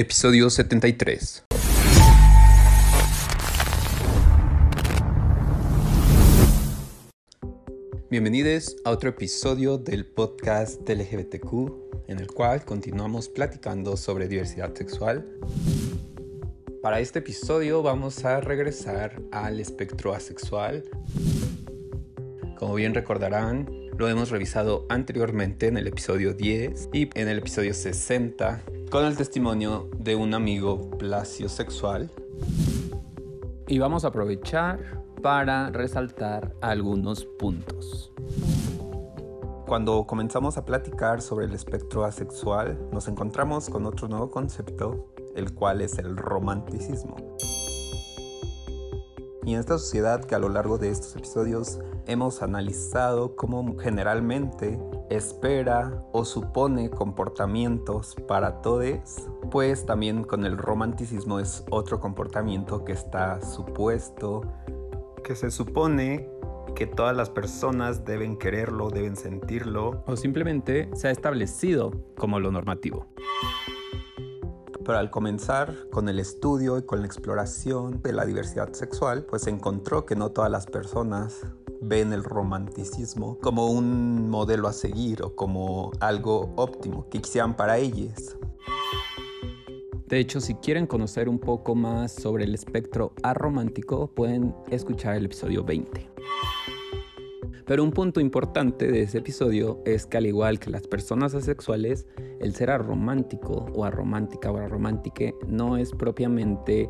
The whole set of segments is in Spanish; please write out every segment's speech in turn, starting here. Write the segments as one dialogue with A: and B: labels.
A: Episodio 73. Bienvenidos a otro episodio del podcast de LGBTQ, en el cual continuamos platicando sobre diversidad sexual. Para este episodio vamos a regresar al espectro asexual. Como bien recordarán, lo hemos revisado anteriormente en el episodio 10 y en el episodio 60 con el testimonio de un amigo sexual Y vamos a aprovechar para resaltar algunos puntos. Cuando comenzamos a platicar sobre el espectro asexual, nos encontramos con otro nuevo concepto, el cual es el romanticismo. Y en esta sociedad que a lo largo de estos episodios hemos analizado cómo generalmente espera o supone comportamientos para todos, pues también con el romanticismo es otro comportamiento que está supuesto, que se supone que todas las personas deben quererlo, deben sentirlo, o simplemente se ha establecido como lo normativo. Pero al comenzar con el estudio y con la exploración de la diversidad sexual, pues se encontró que no todas las personas ven el romanticismo como un modelo a seguir o como algo óptimo que quisieran para ellos. De hecho, si quieren conocer un poco más sobre el espectro aromántico, pueden escuchar el episodio 20. Pero un punto importante de ese episodio es que al igual que las personas asexuales, el ser aromántico o aromántica o aromántica no es propiamente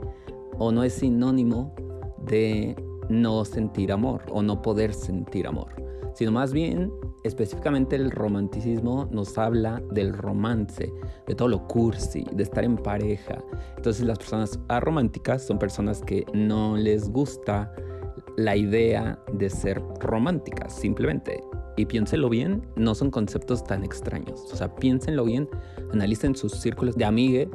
A: o no es sinónimo de no sentir amor o no poder sentir amor, sino más bien específicamente el romanticismo nos habla del romance, de todo lo cursi, de estar en pareja. Entonces las personas arománticas son personas que no les gusta la idea de ser románticas, simplemente. Y piénsenlo bien, no son conceptos tan extraños. O sea, piénsenlo bien, analicen sus círculos de amigues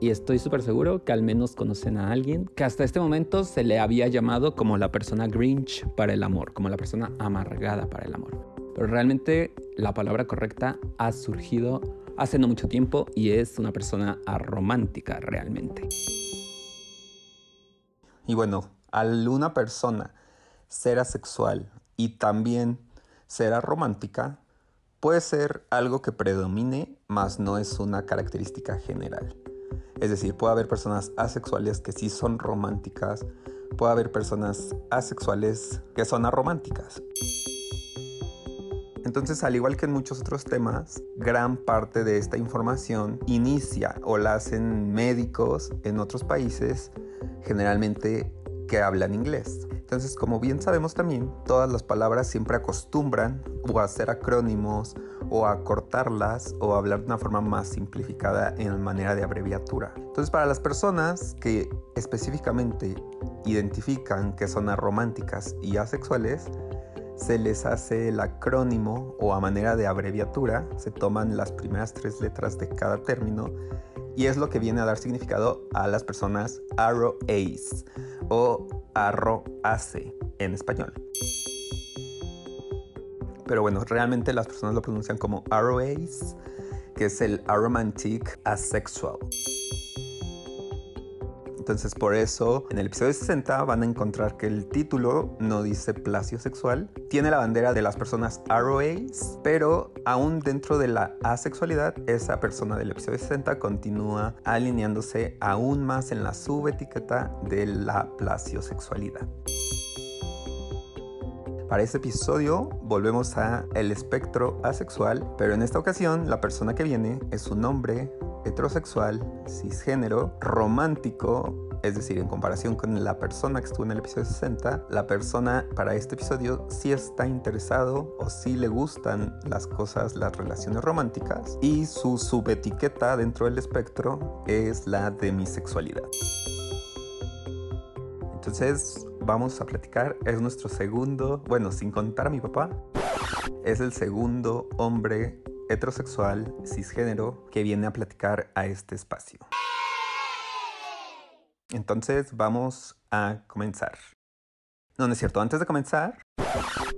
A: y estoy súper seguro que al menos conocen a alguien que hasta este momento se le había llamado como la persona Grinch para el amor, como la persona amargada para el amor. Pero realmente la palabra correcta ha surgido hace no mucho tiempo y es una persona aromántica realmente. Y bueno, al una persona ser asexual y también ser romántica puede ser algo que predomine, mas no es una característica general. Es decir, puede haber personas asexuales que sí son románticas, puede haber personas asexuales que son arománticas. Entonces, al igual que en muchos otros temas, gran parte de esta información inicia o la hacen médicos en otros países, generalmente que hablan inglés. Entonces, como bien sabemos también, todas las palabras siempre acostumbran o a hacer acrónimos o a cortarlas o a hablar de una forma más simplificada en manera de abreviatura. Entonces, para las personas que específicamente identifican que son arománticas y asexuales, se les hace el acrónimo o a manera de abreviatura, se toman las primeras tres letras de cada término y es lo que viene a dar significado a las personas ROAs o arroace en español. Pero bueno, realmente las personas lo pronuncian como ROAs, que es el Aromantic Asexual. Entonces por eso en el episodio 60 van a encontrar que el título no dice placio sexual, tiene la bandera de las personas ROAs, pero aún dentro de la asexualidad, esa persona del episodio 60 continúa alineándose aún más en la subetiqueta de la plasiosexualidad. Para este episodio volvemos a el espectro asexual, pero en esta ocasión la persona que viene es un hombre heterosexual, cisgénero, romántico, es decir, en comparación con la persona que estuvo en el episodio 60, la persona para este episodio sí está interesado o sí le gustan las cosas, las relaciones románticas y su subetiqueta dentro del espectro es la demisexualidad. Entonces, vamos a platicar. Es nuestro segundo, bueno, sin contar a mi papá, es el segundo hombre heterosexual, cisgénero, que viene a platicar a este espacio. Entonces, vamos a comenzar. No, no es cierto. Antes de comenzar,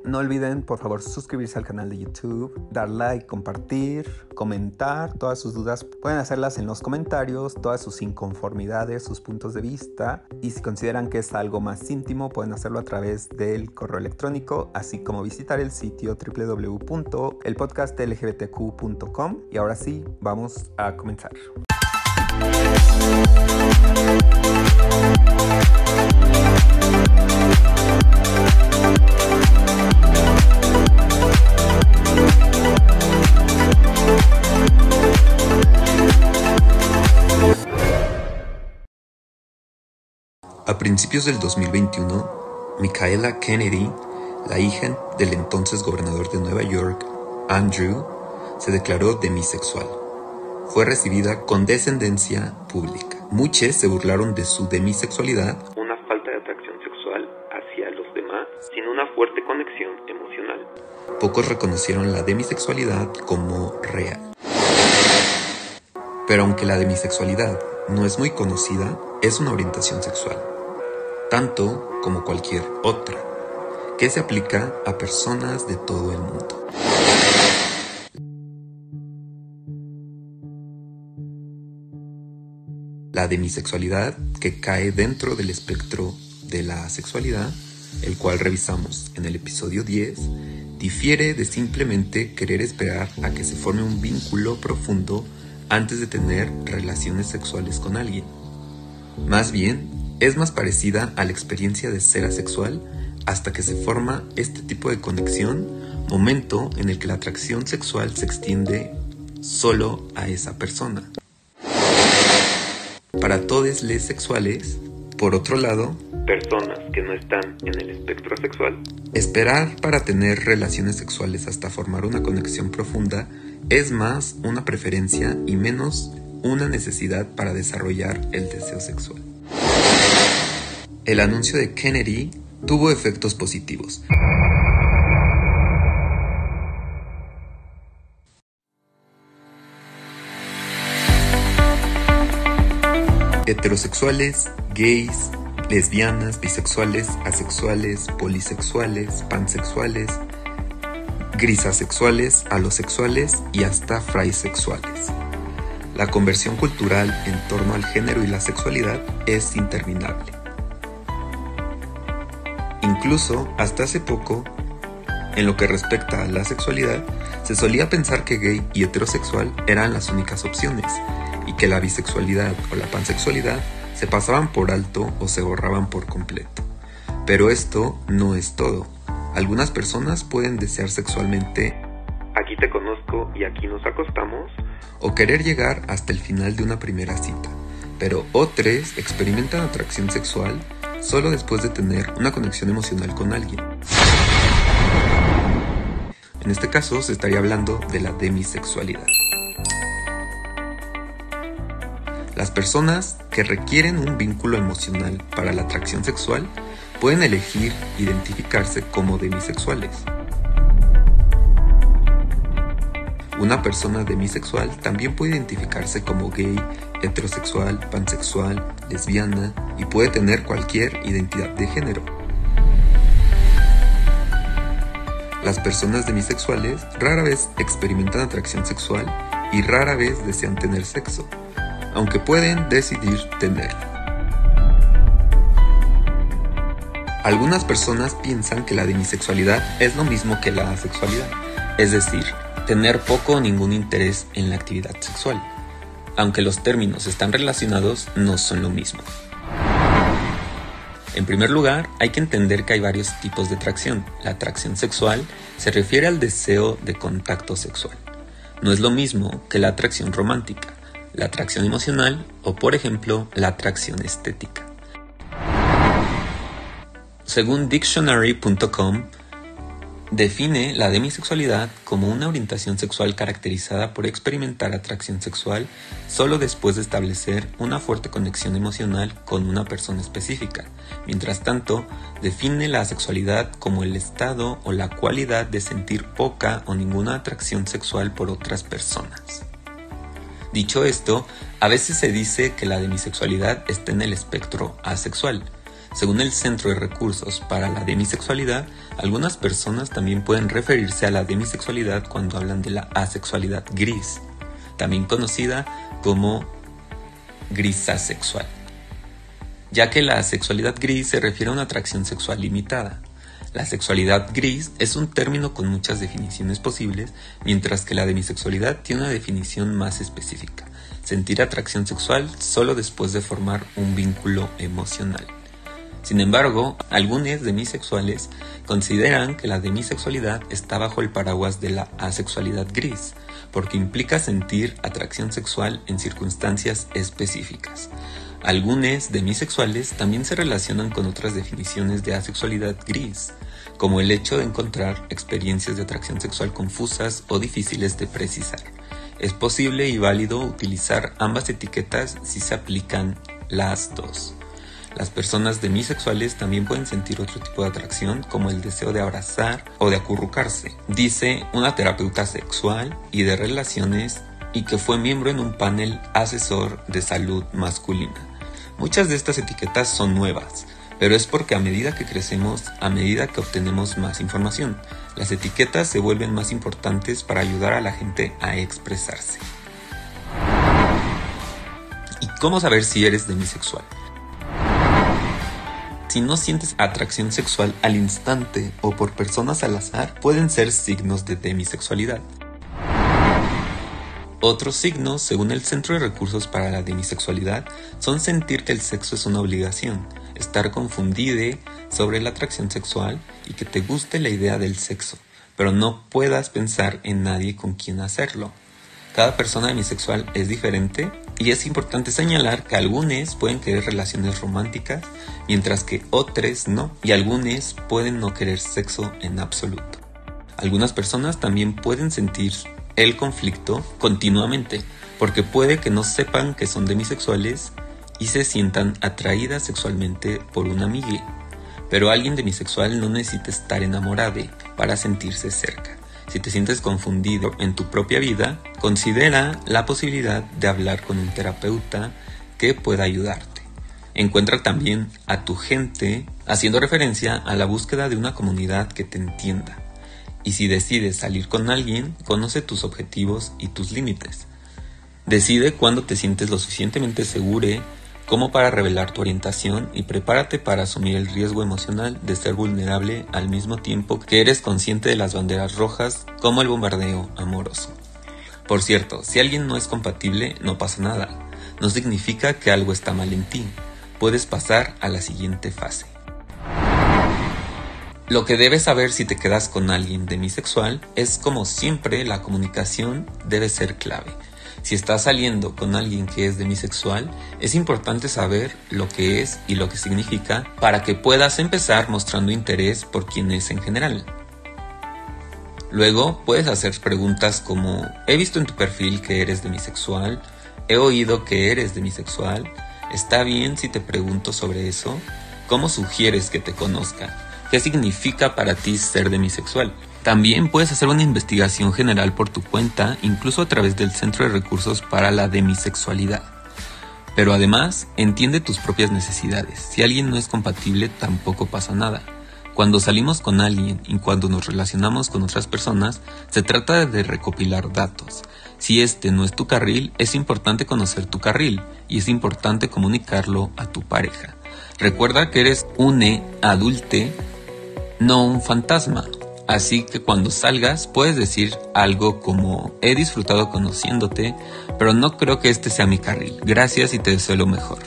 A: No olviden, por favor, suscribirse al canal de YouTube, dar like, compartir, comentar. Todas sus dudas pueden hacerlas en los comentarios, todas sus inconformidades, sus puntos de vista. Y si consideran que es algo más íntimo, pueden hacerlo a través del correo electrónico, así como visitar el sitio www.elpodcastlgbtq.com. Y ahora sí, vamos a comenzar.
B: A principios del 2021, Michaela Kennedy, la hija del entonces gobernador de Nueva York, Andrew, se declaró demisexual. Fue recibida con descendencia pública. Muchos se burlaron de su demisexualidad, una falta de atracción sexual hacia los demás sin una fuerte conexión emocional. Pocos reconocieron la demisexualidad como real. Pero aunque la demisexualidad no es muy conocida, es una orientación sexual tanto como cualquier otra, que se aplica a personas de todo el mundo. La demisexualidad, que cae dentro del espectro de la sexualidad, el cual revisamos en el episodio 10, difiere de simplemente querer esperar a que se forme un vínculo profundo antes de tener relaciones sexuales con alguien. Más bien, es más parecida a la experiencia de ser asexual hasta que se forma este tipo de conexión, momento en el que la atracción sexual se extiende solo a esa persona. Para todos les sexuales, por otro lado, personas que no están en el espectro sexual, esperar para tener relaciones sexuales hasta formar una conexión profunda es más una preferencia y menos una necesidad para desarrollar el deseo sexual el anuncio de Kennedy tuvo efectos positivos. Heterosexuales, gays, lesbianas, bisexuales, asexuales, polisexuales, pansexuales, grisasexuales, alosexuales y hasta fraisexuales. La conversión cultural en torno al género y la sexualidad es interminable. Incluso hasta hace poco, en lo que respecta a la sexualidad, se solía pensar que gay y heterosexual eran las únicas opciones y que la bisexualidad o la pansexualidad se pasaban por alto o se borraban por completo. Pero esto no es todo. Algunas personas pueden desear sexualmente aquí te conozco y aquí nos acostamos o querer llegar hasta el final de una primera cita. Pero otros experimentan atracción sexual solo después de tener una conexión emocional con alguien. En este caso se estaría hablando de la demisexualidad. Las personas que requieren un vínculo emocional para la atracción sexual pueden elegir identificarse como demisexuales. Una persona demisexual también puede identificarse como gay, heterosexual, pansexual, lesbiana y puede tener cualquier identidad de género. Las personas demisexuales rara vez experimentan atracción sexual y rara vez desean tener sexo, aunque pueden decidir tenerlo. Algunas personas piensan que la demisexualidad es lo mismo que la asexualidad, es decir, tener poco o ningún interés en la actividad sexual. Aunque los términos están relacionados, no son lo mismo. En primer lugar, hay que entender que hay varios tipos de atracción. La atracción sexual se refiere al deseo de contacto sexual. No es lo mismo que la atracción romántica, la atracción emocional o, por ejemplo, la atracción estética. Según dictionary.com, Define la demisexualidad como una orientación sexual caracterizada por experimentar atracción sexual solo después de establecer una fuerte conexión emocional con una persona específica. Mientras tanto, define la sexualidad como el estado o la cualidad de sentir poca o ninguna atracción sexual por otras personas. Dicho esto, a veces se dice que la demisexualidad está en el espectro asexual. Según el Centro de Recursos para la Demisexualidad, algunas personas también pueden referirse a la demisexualidad cuando hablan de la asexualidad gris, también conocida como grisasexual, ya que la asexualidad gris se refiere a una atracción sexual limitada. La sexualidad gris es un término con muchas definiciones posibles, mientras que la demisexualidad tiene una definición más específica, sentir atracción sexual solo después de formar un vínculo emocional. Sin embargo, algunos demisexuales consideran que la demisexualidad está bajo el paraguas de la asexualidad gris, porque implica sentir atracción sexual en circunstancias específicas. Algunos demisexuales también se relacionan con otras definiciones de asexualidad gris, como el hecho de encontrar experiencias de atracción sexual confusas o difíciles de precisar. Es posible y válido utilizar ambas etiquetas si se aplican las dos. Las personas demisexuales también pueden sentir otro tipo de atracción como el deseo de abrazar o de acurrucarse, dice una terapeuta sexual y de relaciones y que fue miembro en un panel asesor de salud masculina. Muchas de estas etiquetas son nuevas, pero es porque a medida que crecemos, a medida que obtenemos más información, las etiquetas se vuelven más importantes para ayudar a la gente a expresarse. ¿Y cómo saber si eres demisexual? Si no sientes atracción sexual al instante o por personas al azar, pueden ser signos de demisexualidad. Otros signos, según el Centro de Recursos para la Demisexualidad, son sentir que el sexo es una obligación, estar confundido sobre la atracción sexual y que te guste la idea del sexo, pero no puedas pensar en nadie con quien hacerlo. Cada persona demisexual es diferente y es importante señalar que algunos pueden querer relaciones románticas, mientras que otros no, y algunos pueden no querer sexo en absoluto. Algunas personas también pueden sentir el conflicto continuamente, porque puede que no sepan que son demisexuales y se sientan atraídas sexualmente por una amiga. Pero alguien demisexual no necesita estar enamorado para sentirse cerca. Si te sientes confundido en tu propia vida, considera la posibilidad de hablar con un terapeuta que pueda ayudarte. Encuentra también a tu gente haciendo referencia a la búsqueda de una comunidad que te entienda. Y si decides salir con alguien, conoce tus objetivos y tus límites. Decide cuándo te sientes lo suficientemente seguro como para revelar tu orientación y prepárate para asumir el riesgo emocional de ser vulnerable al mismo tiempo que eres consciente de las banderas rojas como el bombardeo amoroso. Por cierto, si alguien no es compatible, no pasa nada. No significa que algo está mal en ti. Puedes pasar a la siguiente fase. Lo que debes saber si te quedas con alguien demisexual es como siempre la comunicación debe ser clave. Si estás saliendo con alguien que es demisexual, es importante saber lo que es y lo que significa para que puedas empezar mostrando interés por quien es en general. Luego puedes hacer preguntas como he visto en tu perfil que eres demisexual, he oído que eres demisexual, ¿está bien si te pregunto sobre eso? ¿Cómo sugieres que te conozca? ¿Qué significa para ti ser demisexual? También puedes hacer una investigación general por tu cuenta, incluso a través del Centro de Recursos para la Demisexualidad. Pero además, entiende tus propias necesidades. Si alguien no es compatible, tampoco pasa nada. Cuando salimos con alguien y cuando nos relacionamos con otras personas, se trata de recopilar datos. Si este no es tu carril, es importante conocer tu carril y es importante comunicarlo a tu pareja. Recuerda que eres un adulte, no un fantasma. Así que cuando salgas puedes decir algo como he disfrutado conociéndote, pero no creo que este sea mi carril. Gracias y te deseo lo mejor.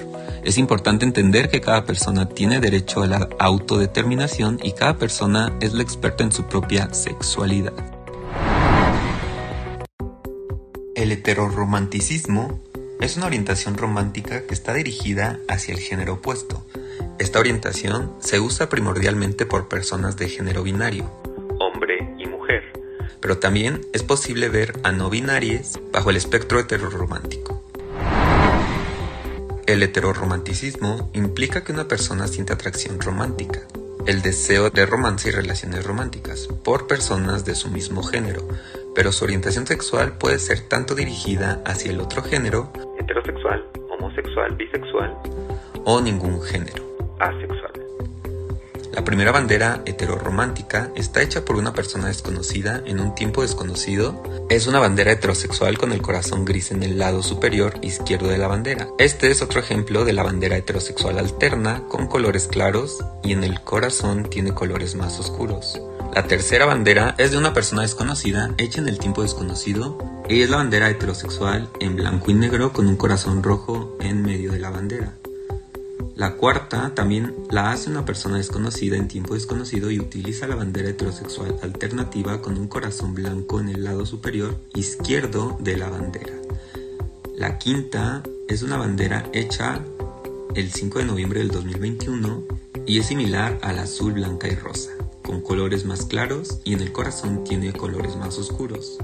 B: Es importante entender que cada persona tiene derecho a la autodeterminación y cada persona es la experta en su propia sexualidad. El heteroromanticismo es una orientación romántica que está dirigida hacia el género opuesto. Esta orientación se usa primordialmente por personas de género binario, pero también es posible ver a no binarias bajo el espectro heteroromántico. El heteroromanticismo implica que una persona siente atracción romántica, el deseo de romance y relaciones románticas por personas de su mismo género, pero su orientación sexual puede ser tanto dirigida hacia el otro género, heterosexual, homosexual, bisexual, o ningún género, asexual. La primera bandera heteroromántica está hecha por una persona desconocida en un tiempo desconocido. Es una bandera heterosexual con el corazón gris en el lado superior izquierdo de la bandera. Este es otro ejemplo de la bandera heterosexual alterna con colores claros y en el corazón tiene colores más oscuros. La tercera bandera es de una persona desconocida hecha en el tiempo desconocido y es la bandera heterosexual en blanco y negro con un corazón rojo en medio de la bandera. La cuarta también la hace una persona desconocida en tiempo desconocido y utiliza la bandera heterosexual alternativa con un corazón blanco en el lado superior izquierdo de la bandera. La quinta es una bandera hecha el 5 de noviembre del 2021 y es similar al azul, blanca y rosa, con colores más claros y en el corazón tiene colores más oscuros.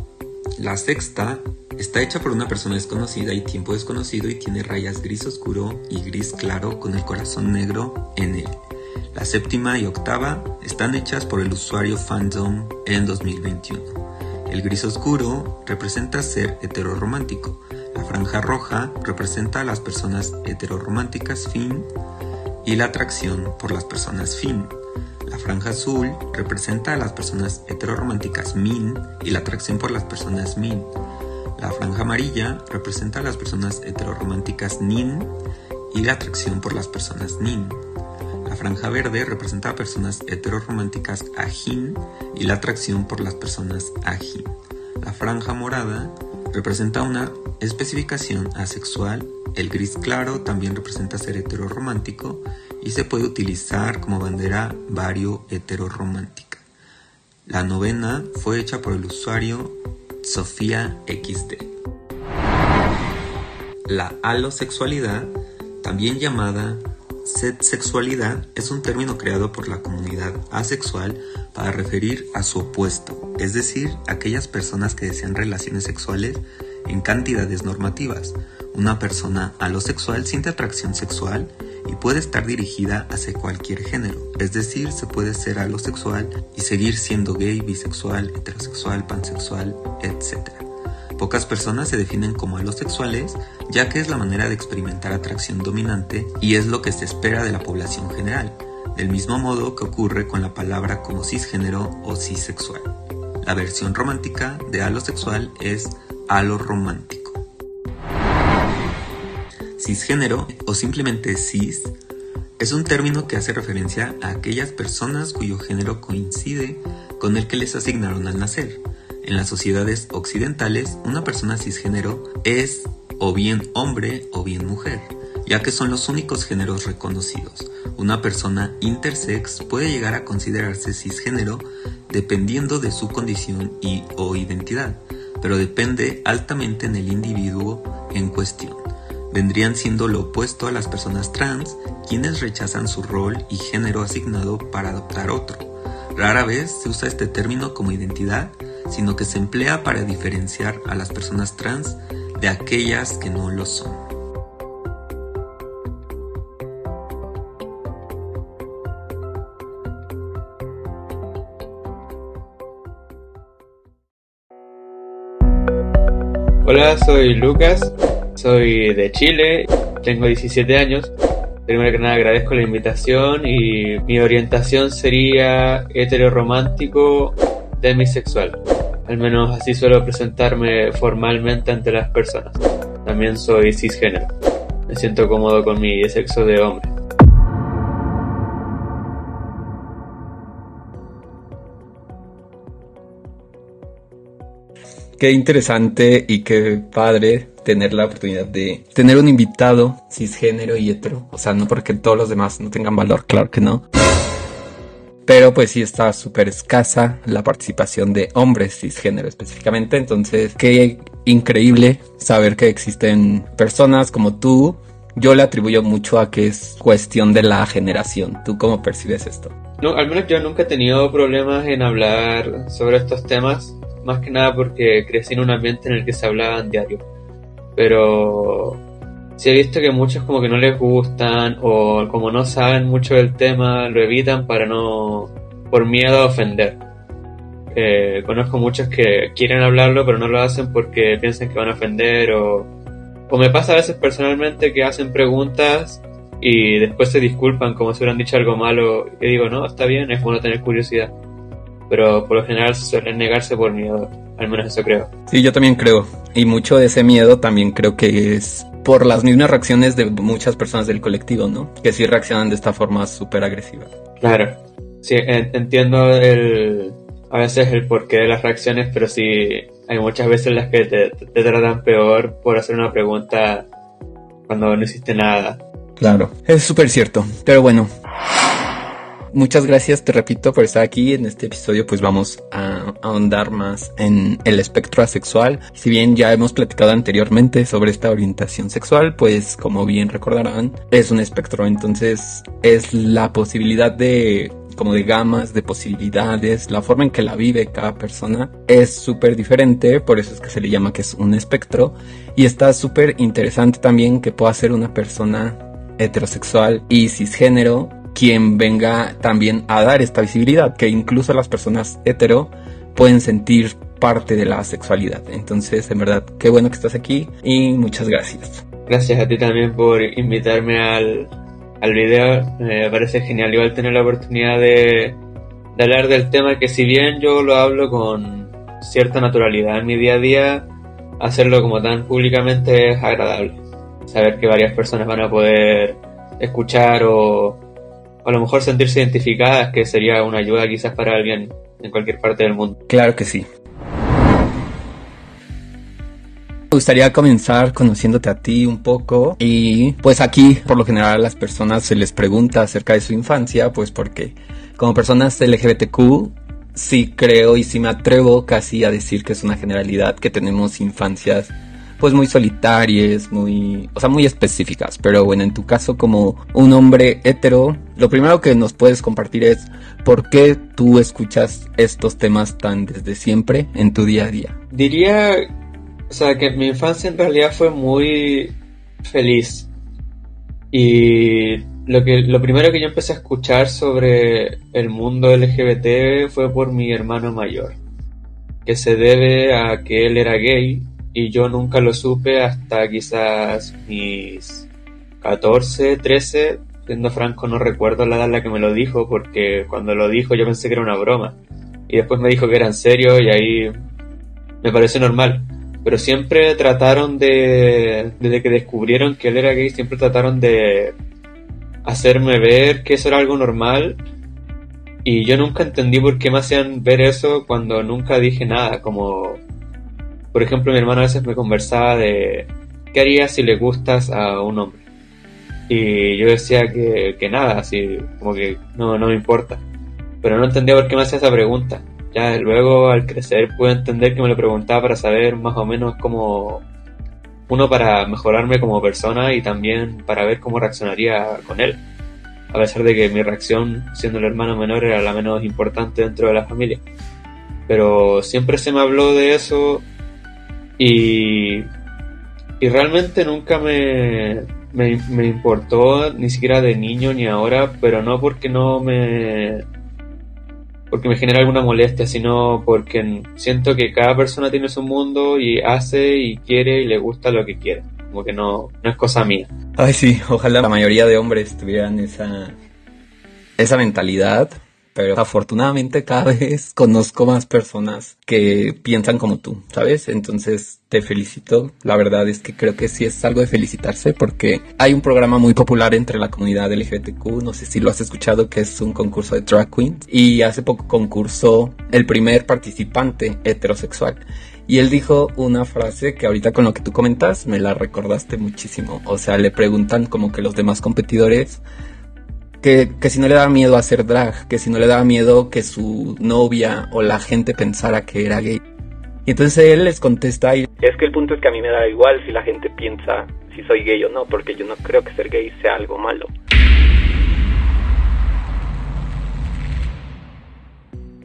B: La sexta Está hecha por una persona desconocida y tiempo desconocido y tiene rayas gris oscuro y gris claro con el corazón negro en él. La séptima y octava están hechas por el usuario Fandom en 2021. El gris oscuro representa ser heteroromántico. La franja roja representa a las personas heterorománticas fin y la atracción por las personas fin. La franja azul representa a las personas heterorománticas min y la atracción por las personas min. La franja amarilla representa a las personas heterorománticas nin y la atracción por las personas nin. La franja verde representa a personas heterorománticas ajin y la atracción por las personas ajin. La franja morada representa una especificación asexual. El gris claro también representa ser heteroromántico y se puede utilizar como bandera vario heteroromántica. La novena fue hecha por el usuario Sofía XD. La alosexualidad, también llamada sexualidad, es un término creado por la comunidad asexual para referir a su opuesto, es decir, aquellas personas que desean relaciones sexuales en cantidades normativas. Una persona alosexual siente atracción sexual y puede estar dirigida hacia cualquier género, es decir, se puede ser alosexual y seguir siendo gay, bisexual, heterosexual, pansexual, etc. Pocas personas se definen como alosexuales, ya que es la manera de experimentar atracción dominante y es lo que se espera de la población general, del mismo modo que ocurre con la palabra como cisgénero o cisexual. La versión romántica de alosexual es aloromántico. Cisgénero o simplemente cis es un término que hace referencia a aquellas personas cuyo género coincide con el que les asignaron al nacer. En las sociedades occidentales, una persona cisgénero es o bien hombre o bien mujer, ya que son los únicos géneros reconocidos. Una persona intersex puede llegar a considerarse cisgénero dependiendo de su condición y o identidad, pero depende altamente en el individuo en cuestión vendrían siendo lo opuesto a las personas trans, quienes rechazan su rol y género asignado para adoptar otro. Rara vez se usa este término como identidad, sino que se emplea para diferenciar a las personas trans de aquellas que no lo son.
C: Hola, soy Lucas soy de Chile, tengo 17 años. Primero que nada agradezco la invitación y mi orientación sería heteroromántico demisexual. Al menos así suelo presentarme formalmente ante las personas. También soy cisgénero. Me siento cómodo con mi sexo de hombre.
A: Qué interesante y qué padre tener la oportunidad de tener un invitado cisgénero y hetero. O sea, no porque todos los demás no tengan valor, claro que no. Pero pues sí está súper escasa la participación de hombres cisgénero específicamente. Entonces, qué increíble saber que existen personas como tú. Yo le atribuyo mucho a que es cuestión de la generación. ¿Tú cómo percibes esto?
C: No, al menos yo nunca he tenido problemas en hablar sobre estos temas más que nada porque crecí en un ambiente en el que se hablaban diario. Pero sí he visto que muchos como que no les gustan o como no saben mucho del tema lo evitan para no por miedo a ofender. Eh, conozco muchos que quieren hablarlo pero no lo hacen porque piensan que van a ofender o, o me pasa a veces personalmente que hacen preguntas y después se disculpan como si hubieran dicho algo malo. Y digo, no, está bien, es bueno tener curiosidad. Pero por lo general suelen negarse por miedo, al menos eso creo.
A: Sí, yo también creo. Y mucho de ese miedo también creo que es por las mismas reacciones de muchas personas del colectivo, ¿no? Que sí reaccionan de esta forma súper agresiva.
C: Claro. Sí, entiendo el, a veces el porqué de las reacciones, pero sí hay muchas veces en las que te, te tratan peor por hacer una pregunta cuando no hiciste nada.
A: Claro, es súper cierto. Pero bueno, muchas gracias, te repito, por estar aquí en este episodio. Pues vamos a ahondar más en el espectro asexual. Si bien ya hemos platicado anteriormente sobre esta orientación sexual, pues como bien recordarán, es un espectro. Entonces es la posibilidad de como de gamas, de posibilidades, la forma en que la vive cada persona es súper diferente, por eso es que se le llama que es un espectro y está súper interesante también que pueda ser una persona heterosexual y cisgénero quien venga también a dar esta visibilidad, que incluso las personas hetero pueden sentir parte de la sexualidad. Entonces, en verdad, qué bueno que estás aquí y muchas gracias.
C: Gracias a ti también por invitarme al, al video. Me parece genial igual tener la oportunidad de, de hablar del tema que si bien yo lo hablo con cierta naturalidad en mi día a día, hacerlo como tan públicamente es agradable saber que varias personas van a poder escuchar o, a lo mejor sentirse identificadas, que sería una ayuda quizás para alguien en cualquier parte del mundo.
A: Claro que sí. Me gustaría comenzar conociéndote a ti un poco y pues aquí por lo general a las personas se les pregunta acerca de su infancia pues porque como personas LGBTQ sí creo y sí me atrevo casi a decir que es una generalidad que tenemos infancias pues muy solitarias, muy, o sea, muy específicas. Pero bueno, en tu caso como un hombre hetero, lo primero que nos puedes compartir es por qué tú escuchas estos temas tan desde siempre en tu día a día.
C: Diría, o sea, que mi infancia en realidad fue muy feliz. Y lo que lo primero que yo empecé a escuchar sobre el mundo LGBT fue por mi hermano mayor, que se debe a que él era gay y yo nunca lo supe hasta quizás mis 14, 13, siendo franco no recuerdo la edad en la que me lo dijo porque cuando lo dijo yo pensé que era una broma y después me dijo que era en serio y ahí me pareció normal. Pero siempre trataron de, desde que descubrieron que él era gay, siempre trataron de hacerme ver que eso era algo normal y yo nunca entendí por qué me hacían ver eso cuando nunca dije nada, como por ejemplo, mi hermano a veces me conversaba de qué haría si le gustas a un hombre. Y yo decía que, que nada, así como que no, no me importa. Pero no entendía por qué me hacía esa pregunta. Ya luego al crecer pude entender que me lo preguntaba para saber más o menos cómo, uno para mejorarme como persona y también para ver cómo reaccionaría con él. A pesar de que mi reacción, siendo el hermano menor, era la menos importante dentro de la familia. Pero siempre se me habló de eso y, y realmente nunca me, me, importó, ni siquiera de niño ni ahora, pero no porque no me porque me genera alguna molestia, sino porque siento que cada persona tiene su mundo y hace y quiere y le gusta lo que quiere. Como que no, no es cosa mía.
A: Ay, sí, ojalá la mayoría de hombres tuvieran esa, esa mentalidad pero afortunadamente cada vez conozco más personas que piensan como tú, ¿sabes? Entonces te felicito. La verdad es que creo que sí es algo de felicitarse porque hay un programa muy popular entre la comunidad LGBTQ, no sé si lo has escuchado, que es un concurso de drag queens y hace poco concursó el primer participante heterosexual. Y él dijo una frase que ahorita con lo que tú comentas me la recordaste muchísimo. O sea, le preguntan como que los demás competidores que, si no le daba miedo hacer drag, que si no le daba miedo que su novia o la gente pensara que era gay. Y entonces él les contesta y es que el punto es que a mí me da igual si la gente piensa si soy gay o no, porque yo no creo que ser gay sea algo malo.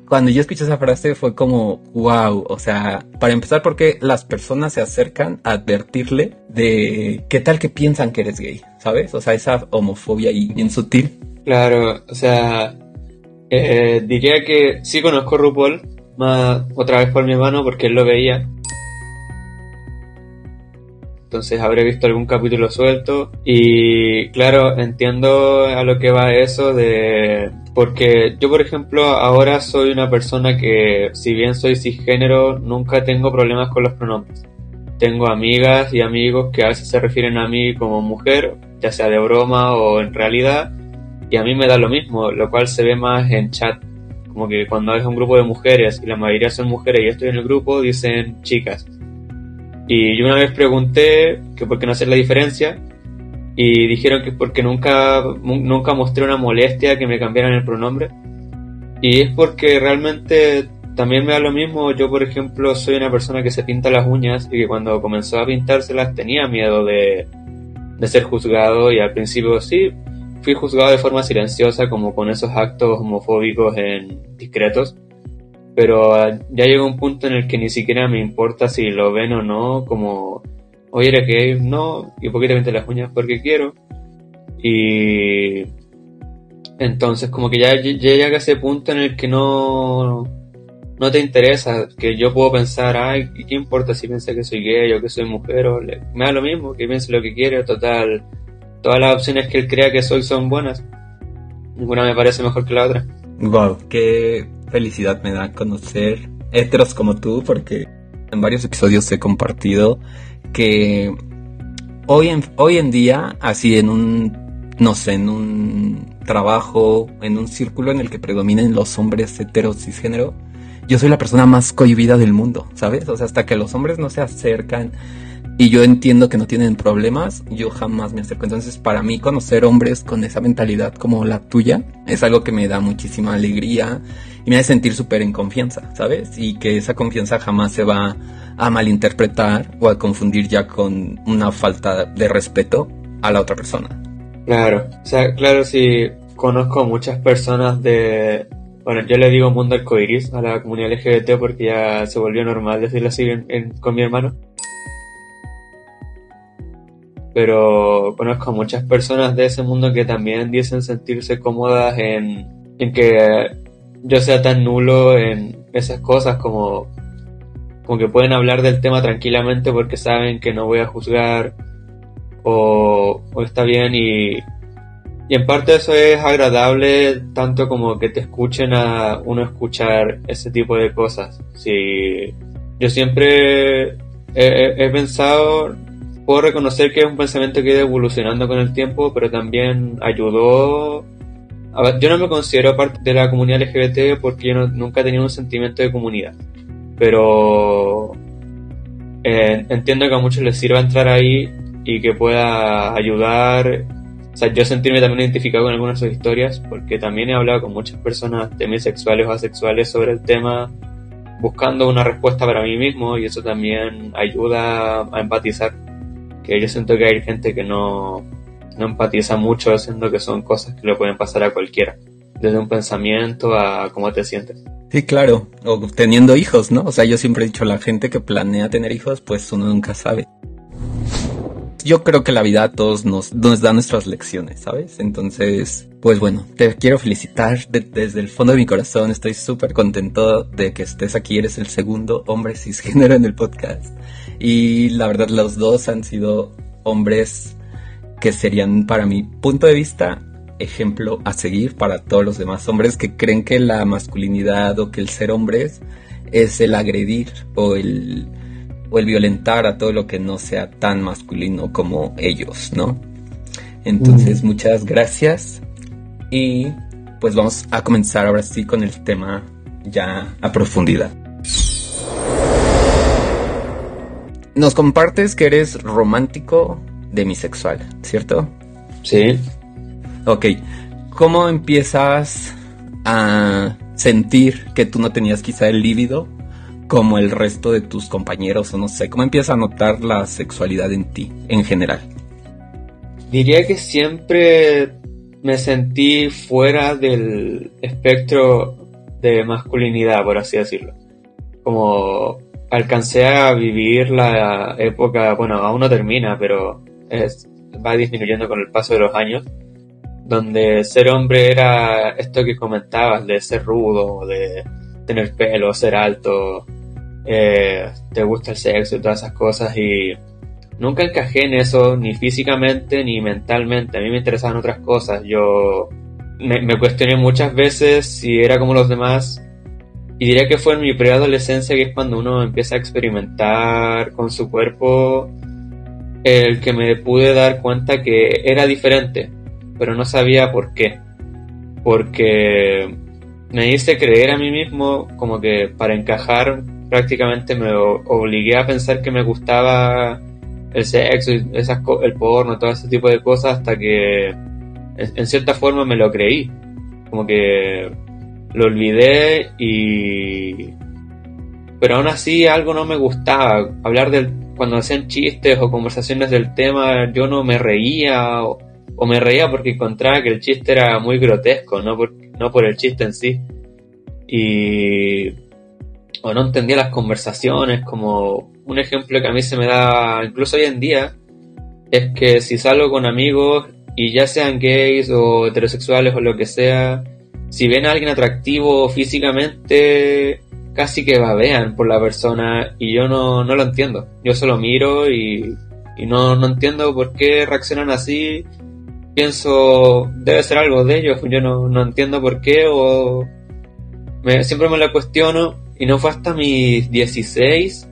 A: Cuando yo escuché esa frase fue como, wow, o sea, para empezar porque las personas se acercan a advertirle de qué tal que piensan que eres gay, ¿sabes? O sea, esa homofobia ahí bien sutil.
C: Claro, o sea, eh, diría que sí conozco RuPaul, más otra vez por mi hermano porque él lo veía. Entonces habré visto algún capítulo suelto y claro, entiendo a lo que va eso de... Porque yo, por ejemplo, ahora soy una persona que, si bien soy cisgénero, nunca tengo problemas con los pronombres. Tengo amigas y amigos que a veces se refieren a mí como mujer, ya sea de broma o en realidad, y a mí me da lo mismo, lo cual se ve más en chat. Como que cuando es un grupo de mujeres y la mayoría son mujeres y yo estoy en el grupo, dicen chicas. Y yo una vez pregunté que por qué no hacer la diferencia y dijeron que porque nunca, nunca mostré una molestia que me cambiaran el pronombre. Y es porque realmente también me da lo mismo. Yo, por ejemplo, soy una persona que se pinta las uñas y que cuando comenzó a pintárselas tenía miedo de, de ser juzgado y al principio sí, fui juzgado de forma silenciosa como con esos actos homofóbicos en discretos pero ah, ya llegó un punto en el que ni siquiera me importa si lo ven o no, como, oye, era que no, y poquito me las uñas porque quiero. Y entonces como que ya, llega ese punto en el que no, no te interesa, que yo puedo pensar, ay, ¿qué importa si piensa que soy gay o que soy mujer? O me da lo mismo, que piense lo que quiere, total, todas las opciones que él crea que soy son buenas. Ninguna me parece mejor que la otra.
A: Wow, qué felicidad me da conocer heteros como tú, porque en varios episodios he compartido que hoy en, hoy en día, así en un, no sé, en un trabajo, en un círculo en el que predominen los hombres heteros cisgénero, yo soy la persona más cohibida del mundo, ¿sabes? O sea, hasta que los hombres no se acercan y yo entiendo que no tienen problemas, yo jamás me acerco. Entonces, para mí, conocer hombres con esa mentalidad como la tuya es algo que me da muchísima alegría y me hace sentir súper en confianza, ¿sabes? Y que esa confianza jamás se va a malinterpretar o a confundir ya con una falta de respeto a la otra persona.
C: Claro, o sea, claro, si conozco muchas personas de. Bueno, yo le digo mundo arcoiris a la comunidad LGBT porque ya se volvió normal decirlo así con mi hermano pero conozco muchas personas de ese mundo que también dicen sentirse cómodas en, en que yo sea tan nulo en esas cosas como, como que pueden hablar del tema tranquilamente porque saben que no voy a juzgar o, o está bien y, y en parte eso es agradable tanto como que te escuchen a uno escuchar ese tipo de cosas. Si yo siempre he, pensado puedo reconocer que es un pensamiento que ha ido evolucionando con el tiempo, pero también ayudó. A ver, yo no me considero parte de la comunidad LGBT porque yo nunca he tenido un sentimiento de comunidad, pero eh, entiendo que a muchos les sirva entrar ahí y que pueda ayudar. O sea, yo sentirme también identificado con algunas de sus historias, porque también he hablado con muchas personas demisexuales o asexuales sobre el tema, buscando una respuesta para mí mismo, y eso también ayuda a empatizar que yo siento que hay gente que no, no empatiza mucho haciendo que son cosas que le pueden pasar a cualquiera, desde un pensamiento a cómo te sientes.
A: Sí, claro, o teniendo hijos, ¿no? O sea, yo siempre he dicho, la gente que planea tener hijos, pues uno nunca sabe. Yo creo que la vida a todos nos, nos da nuestras lecciones, ¿sabes? Entonces, pues bueno, te quiero felicitar desde el fondo de mi corazón. Estoy súper contento de que estés aquí. Eres el segundo hombre cisgénero en el podcast. Y la verdad, los dos han sido hombres que serían, para mi punto de vista, ejemplo a seguir para todos los demás hombres que creen que la masculinidad o que el ser hombres es el agredir o el, o el violentar a todo lo que no sea tan masculino como ellos, ¿no? Entonces, mm. muchas gracias y pues vamos a comenzar ahora sí con el tema ya a profundidad. Nos compartes que eres romántico demisexual, ¿cierto?
C: Sí.
A: Ok. ¿Cómo empiezas a sentir que tú no tenías quizá el líbido como el resto de tus compañeros o no sé? ¿Cómo empiezas a notar la sexualidad en ti en general?
C: Diría que siempre me sentí fuera del espectro de masculinidad, por así decirlo. Como alcancé a vivir la época, bueno, aún no termina, pero es, va disminuyendo con el paso de los años, donde ser hombre era esto que comentabas, de ser rudo, de tener pelo, ser alto, eh, te gusta el sexo y todas esas cosas, y nunca encajé en eso, ni físicamente ni mentalmente. A mí me interesaban otras cosas. Yo me, cuestioné muchas veces si era como los demás. Y diría que fue en mi preadolescencia, que es cuando uno empieza a experimentar con su cuerpo, el que me pude dar cuenta que era diferente, pero no sabía por qué. Porque me hice creer a mí mismo como que para encajar prácticamente me obligué a pensar que me gustaba el sexo, esas el porno, todo ese tipo de cosas hasta que en cierta forma me lo creí. Como que lo olvidé y... Pero aún así algo no me gustaba. Hablar del... Cuando hacían chistes o conversaciones del tema, yo no me reía o, me reía porque encontraba que el chiste era muy grotesco, no por, no por el chiste en sí. Y... O no entendía las conversaciones, como un ejemplo que a mí se me da incluso hoy en día, es que si salgo con amigos y ya sean gays o heterosexuales o lo que sea, si ven a alguien atractivo físicamente, casi que babean por la persona y yo no, no lo entiendo. Yo solo miro y, y no, no entiendo por qué reaccionan así. Pienso, debe ser algo de ellos, yo no, no entiendo por qué o me, siempre me lo cuestiono y no fue hasta mis 16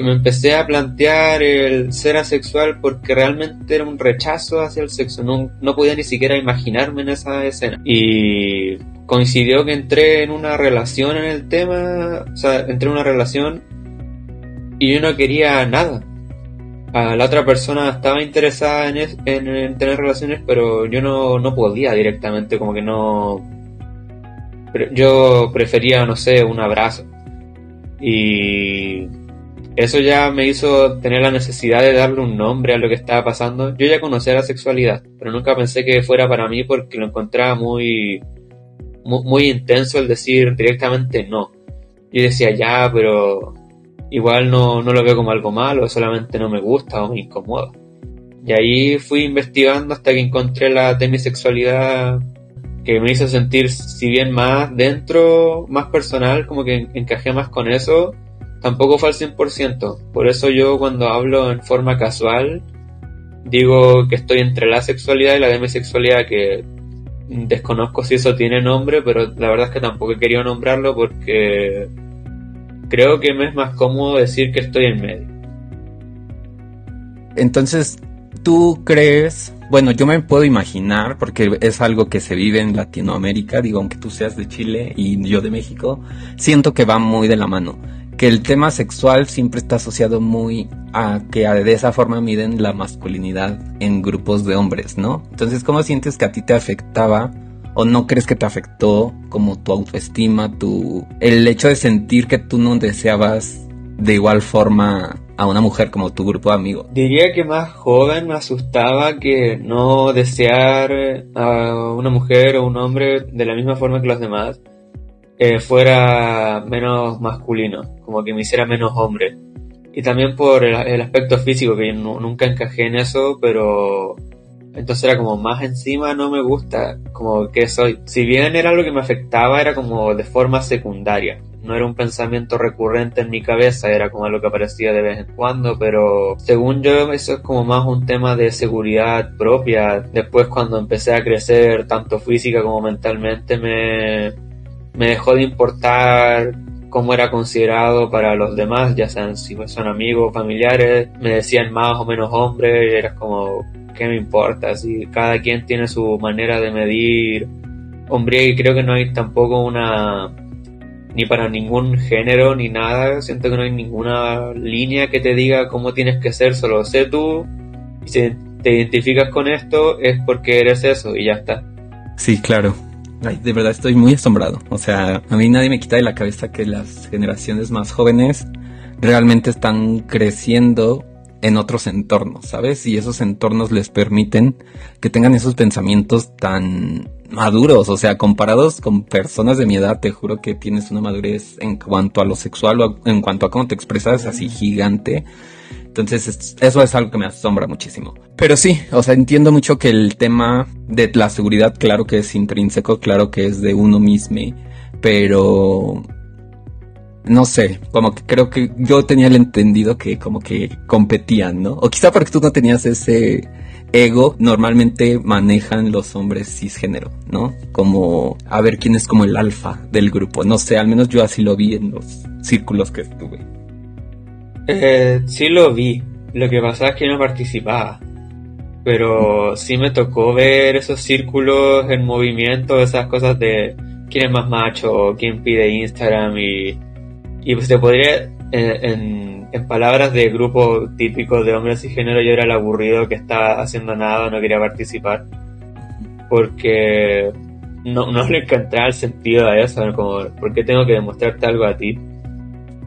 C: que me empecé a plantear el ser asexual porque realmente era un rechazo hacia el sexo, no, no podía ni siquiera imaginarme en esa escena. Y coincidió que entré en una relación en el tema, o sea, entré en una relación y yo no quería nada. La otra persona estaba interesada en, en, tener relaciones, pero yo no, no podía directamente, como que no... Yo prefería, no sé, un abrazo. Y eso ya me hizo tener la necesidad de darle un nombre a lo que estaba pasando. Yo ya conocía la sexualidad, pero nunca pensé que fuera para mí porque lo encontraba muy, muy, intenso el decir directamente no. Yo decía ya, pero igual no, no lo veo como algo malo, solamente no me gusta o me incomoda. Y ahí fui investigando hasta que encontré la demisexualidad que me hizo sentir, si bien más dentro, más personal, como que encajé más con eso tampoco fue al 100%. Por eso yo cuando hablo en forma casual, digo que estoy entre la sexualidad y la demisexualidad, que desconozco si eso tiene nombre, pero la verdad es que tampoco he querido nombrarlo porque creo que me es más cómodo decir que estoy en medio.
A: Entonces, ¿tú crees? Bueno, yo me puedo imaginar, porque es algo que se vive en Latinoamérica, digo, aunque tú seas de Chile y yo de México, siento que va muy de la mano que el tema sexual siempre está asociado muy a que de esa forma miden la masculinidad en grupos de hombres, ¿no? Entonces, ¿cómo sientes que a ti te afectaba o no crees que te afectó como tu autoestima, tu el hecho de sentir que tú no deseabas de igual forma a una mujer como tu grupo de amigos?
C: Diría que más joven me asustaba que no desear a una mujer o un hombre de la misma forma que los demás eh, fuera menos masculino, como que me hiciera menos hombre. Y también por el, aspecto físico, que nunca encajé en eso, pero entonces era como más encima no me gusta, como que soy. Si bien era algo que me afectaba, era como de forma secundaria. No era un pensamiento recurrente en mi cabeza, era como algo que aparecía de vez en cuando, pero según yo eso es como más un tema de seguridad propia. Después cuando empecé a crecer, tanto física como mentalmente, me, me dejó de importar cómo era considerado para los demás, ya sean si son amigos, familiares, me decían más o menos hombre, era como, ¿qué me importa? Si cada quien tiene su manera de medir hombre y creo que no hay tampoco una ni para ningún género ni nada, siento que no hay ninguna línea que te diga cómo tienes que ser, solo sé tú y si te identificas con esto es porque eres eso y ya está.
A: Sí, claro. Ay, de verdad estoy muy asombrado. O sea, a mí nadie me quita de la cabeza que las generaciones más jóvenes realmente están creciendo en otros entornos, ¿sabes? Y esos entornos les permiten que tengan esos pensamientos tan maduros, o sea, comparados con personas de mi edad, te juro que tienes una madurez en cuanto a lo sexual o en cuanto a cómo te expresas así gigante entonces, eso es algo que me asombra muchísimo. Pero sí, o sea, entiendo mucho que el tema de la seguridad, claro que es intrínseco, claro que es de uno mismo, pero no sé, como que creo que yo tenía el entendido que como que competían, ¿no? O quizá porque tú no tenías ese ego, normalmente manejan los hombres cisgénero, ¿no? Como a ver quién es como el alfa del grupo, no sé, al menos yo así lo vi en los círculos que estuve.
C: Eh, sí lo vi, lo que pasaba es que no participaba. Pero sí me tocó ver esos círculos en movimiento, esas cosas de quién es más macho, quién pide Instagram y, y pues te podría, en, en, palabras de grupo típico de hombres y género, yo era el aburrido que estaba haciendo nada, no quería participar. Porque no, no le encontraba el sentido a eso, como, ¿por qué tengo que demostrarte algo a ti?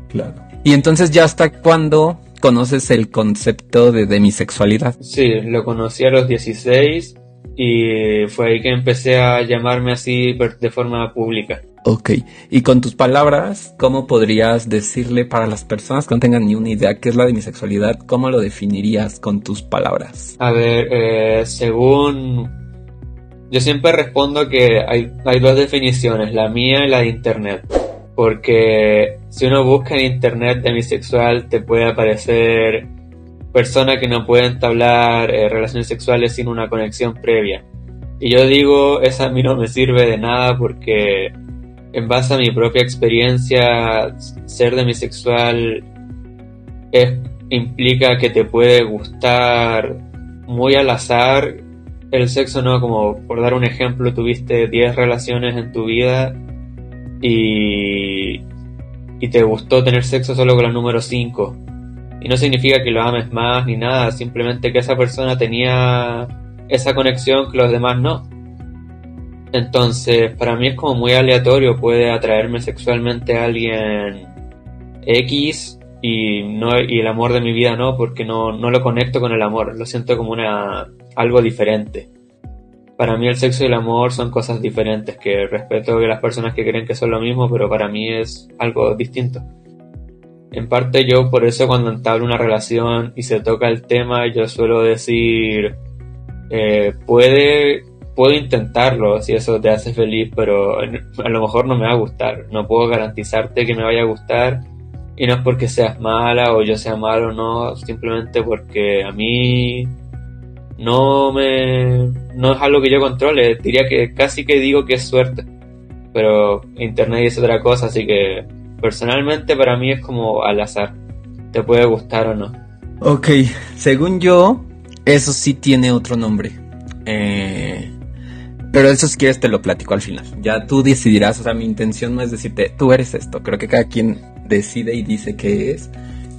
A: Claro. Y entonces ya hasta cuándo conoces el concepto de demisexualidad.
C: Sí, lo conocí a los 16 y fue ahí que empecé a llamarme así de forma pública.
A: Ok, y con tus palabras, ¿cómo podrías decirle para las personas que no tengan ni una idea qué es la demisexualidad? ¿Cómo lo definirías con tus palabras?
C: A ver, eh, según... Yo siempre respondo que hay, hay dos definiciones, la mía y la de internet porque si uno busca en internet demisexual te puede aparecer personas que no pueden entablar eh, relaciones sexuales sin una conexión previa. Y yo digo, esa a mí no me sirve de nada porque en base a mi propia experiencia, ser demisexual es, implica que te puede gustar muy al azar el sexo, ¿no? Como por dar un ejemplo, tuviste 10 relaciones en tu vida y, y te gustó tener sexo solo con la número 5. Y no significa que lo ames más ni nada, simplemente que esa persona tenía esa conexión que los demás no. Entonces, para mí es como muy aleatorio, puede atraerme sexualmente a alguien X y no y el amor de mi vida no, porque no, no lo conecto con el amor, lo siento como una algo diferente para mí el sexo y el amor son cosas diferentes, que respeto que las personas que creen que son lo mismo, pero para mí es algo distinto. En parte yo por eso cuando entablo una relación y se toca el tema, yo suelo decir, eh, puede, puedo intentarlo si eso te hace feliz, pero a lo mejor no me va a gustar. No puedo garantizarte que me vaya a gustar y no es porque seas mala o yo sea malo, no, simplemente porque a mí no me no es algo que yo controle, diría que casi que digo que es suerte, pero internet es otra cosa, así que personalmente para mí es como al azar, te puede gustar o no.
A: Ok, según yo, eso sí tiene otro nombre. Eh, pero eso si quieres te lo platico al final. Ya tú decidirás, o sea, mi intención no es decirte, tú eres esto, creo que cada quien decide y dice qué es.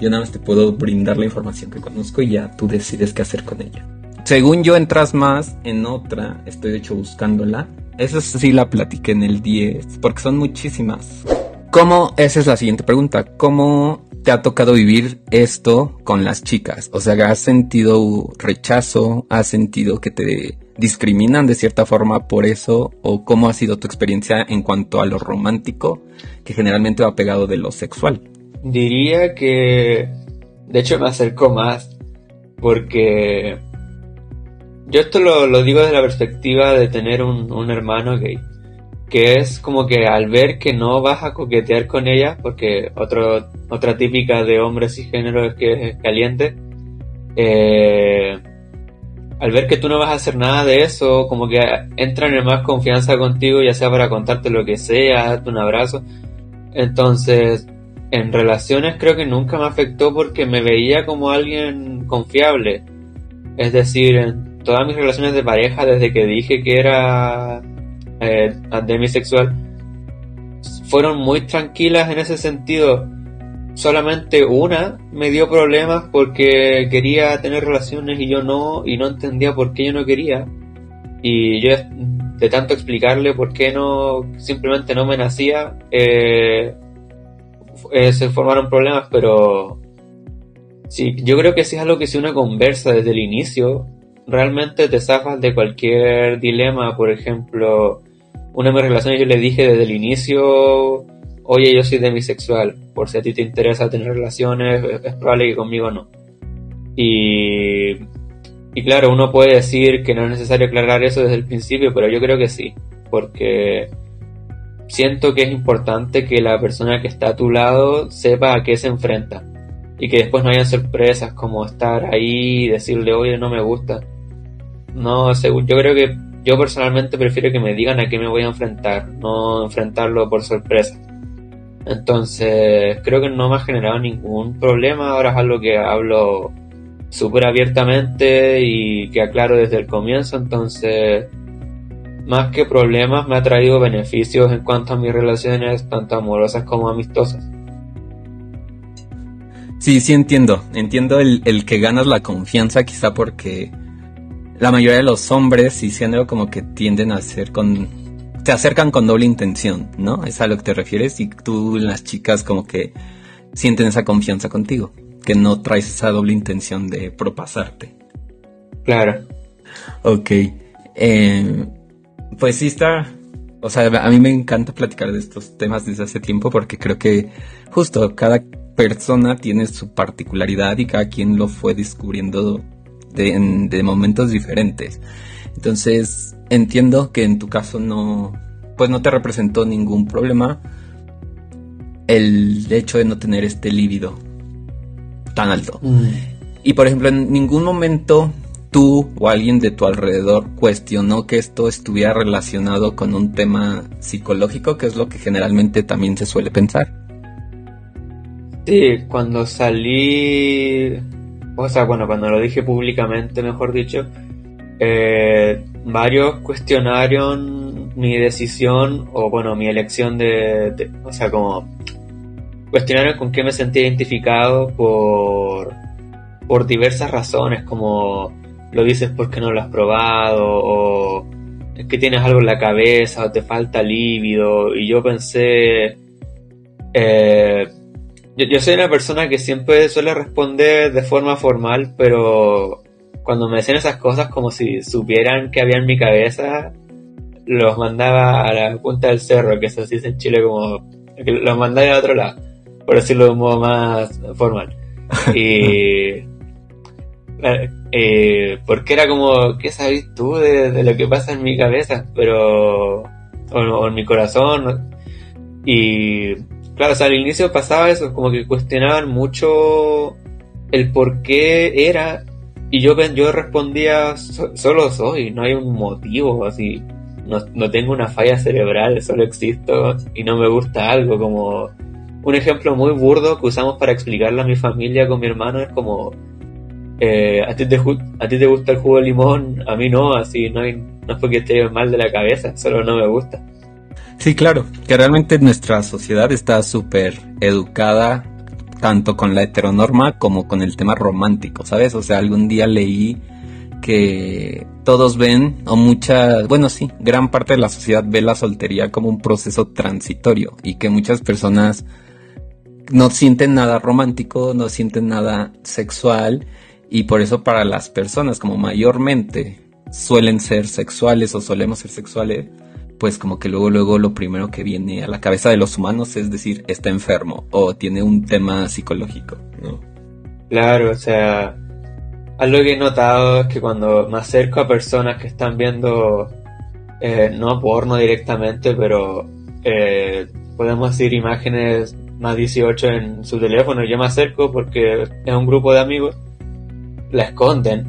A: Yo nada más te puedo brindar la información que conozco y ya tú decides qué hacer con ella. Según yo entras más en otra, estoy de hecho buscándola. Esa sí la platiqué en el 10, porque son muchísimas. ¿Cómo? Esa es la siguiente pregunta. ¿Cómo te ha tocado vivir esto con las chicas? O sea, ¿has sentido rechazo? ¿Has sentido que te discriminan de cierta forma por eso? ¿O cómo ha sido tu experiencia en cuanto a lo romántico, que generalmente va pegado de lo sexual?
C: Diría que, de hecho, me acerco más porque yo esto lo, digo desde la perspectiva de tener un, hermano gay. Que es como que al ver que no vas a coquetear con ella, porque otro, otra típica de hombres y género es que es caliente, eh, al ver que tú no vas a hacer nada de eso, como que entran en más confianza contigo, ya sea para contarte lo que sea, darte un abrazo. Entonces, en relaciones creo que nunca me afectó porque me veía como alguien confiable. Es decir, en todas mis relaciones de pareja, desde que dije que era eh, demisexual, fueron muy tranquilas en ese sentido. Solamente una me dio problemas porque quería tener relaciones y yo no, y no entendía por qué yo no quería. Y yo, de tanto explicarle por qué no, simplemente no me nacía, eh, eh, se formaron problemas, pero sí, yo creo que sí es algo que si uno conversa desde el inicio, realmente te zafas de cualquier dilema. Por ejemplo, una de mis relaciones yo le dije desde el inicio, oye, yo soy demisexual, por si a ti te interesa tener relaciones, es probable que conmigo no. Y, claro, uno puede decir que no es necesario aclarar eso desde el principio, pero yo creo que sí, porque siento que es importante que la persona que está a tu lado sepa a qué se enfrenta y que después no haya sorpresas como estar ahí y decirle, oye, no me gusta. No, yo creo que yo personalmente prefiero que me digan a qué me voy a enfrentar, no enfrentarlo por sorpresa. Entonces, creo que no me ha generado ningún problema, ahora es algo que hablo súper abiertamente y que aclaro desde el comienzo, entonces más que problemas me ha traído beneficios en cuanto a mis relaciones, tanto amorosas como amistosas.
A: Sí, sí entiendo. Entiendo el, que ganas la confianza, quizá porque la mayoría de los hombres, y siendo como que tienden a ser con. te acercan con doble intención, ¿no? Es a lo que te refieres, y tú, las chicas, como que sienten esa confianza contigo, que no traes esa doble intención de propasarte.
C: Claro.
A: Ok. Eh, pues sí está, o sea, a mí me encanta platicar de estos temas desde hace tiempo porque creo que justo cada persona tiene su particularidad y cada quien lo fue descubriendo de, de momentos diferentes. Entonces, entiendo que en tu caso no, pues no te representó ningún problema el hecho de no tener este líbido tan alto. Mm. Y por ejemplo, en ningún momento tú o alguien de tu alrededor cuestionó que esto estuviera relacionado con un tema psicológico, que es lo que generalmente también se suele pensar.
C: Sí, cuando salí, o sea, bueno, cuando lo dije públicamente, mejor dicho, eh, varios cuestionaron mi decisión o bueno, mi elección de, o sea, como cuestionaron con qué me sentía identificado por, por diversas razones, como lo dices porque no lo has probado o es que tienes algo en la cabeza o te falta lívido y yo pensé eh, yo, soy una persona que siempre suele responder de forma formal pero cuando me decían esas cosas como si supieran que había en mi cabeza los mandaba a la punta del cerro que eso se dice en Chile como los mandaba a otro lado por decirlo de un modo más formal y eh, porque era como, ¿qué sabes tú de, lo que pasa en mi cabeza? Pero, o, en mi corazón. Y, claro, al inicio pasaba eso, como que cuestionaban mucho el por qué era. Y yo, yo respondía, solo soy, no hay un motivo, así. No, no tengo una falla cerebral, solo existo y no me gusta algo, como un ejemplo muy burdo que usamos para explicarle a mi familia con mi hermano es como eh, a, ti te, a ti te gusta el jugo de limón, a mí no, así no, hay, no es porque esté mal de la cabeza, solo no me gusta.
A: Sí, claro, que realmente nuestra sociedad está súper educada tanto con la heteronorma como con el tema romántico, ¿sabes? O sea, algún día leí que todos ven, o mucha, bueno, sí, gran parte de la sociedad ve la soltería como un proceso transitorio y que muchas personas no sienten nada romántico, no sienten nada sexual y por eso para las personas como mayormente suelen ser sexuales o solemos ser sexuales, pues como que luego luego lo primero que viene a la cabeza de los humanos es decir, está enfermo o tiene un tema psicológico, ¿no?
C: Claro, o sea, algo que he notado es que cuando me acerco a personas que están viendo, eh, no porno directamente, pero eh, podemos decir imágenes más 18 en su teléfono, yo me acerco porque es un grupo de amigos la esconden.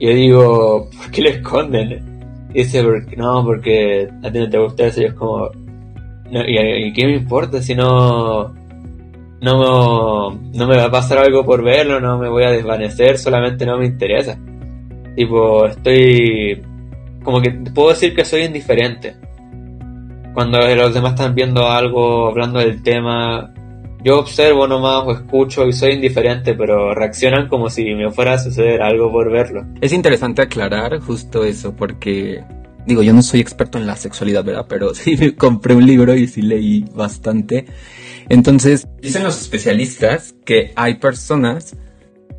C: Yo digo, ¿por qué la esconden? Dice, no, porque a ti no te gusta eso. Y es como, ¿y, qué me importa si no, no, no me va a pasar algo por verlo? No me voy a desvanecer, solamente no me interesa. Tipo, estoy, como que puedo decir que soy indiferente. Cuando los demás están viendo algo, hablando del tema, yo observo nomás o escucho y soy indiferente, pero reaccionan como si me fuera a suceder algo por verlo.
A: Es interesante aclarar justo eso, porque digo, yo no soy experto en la sexualidad, ¿verdad? Pero sí compré un libro y sí leí bastante. Entonces, dicen los especialistas que hay personas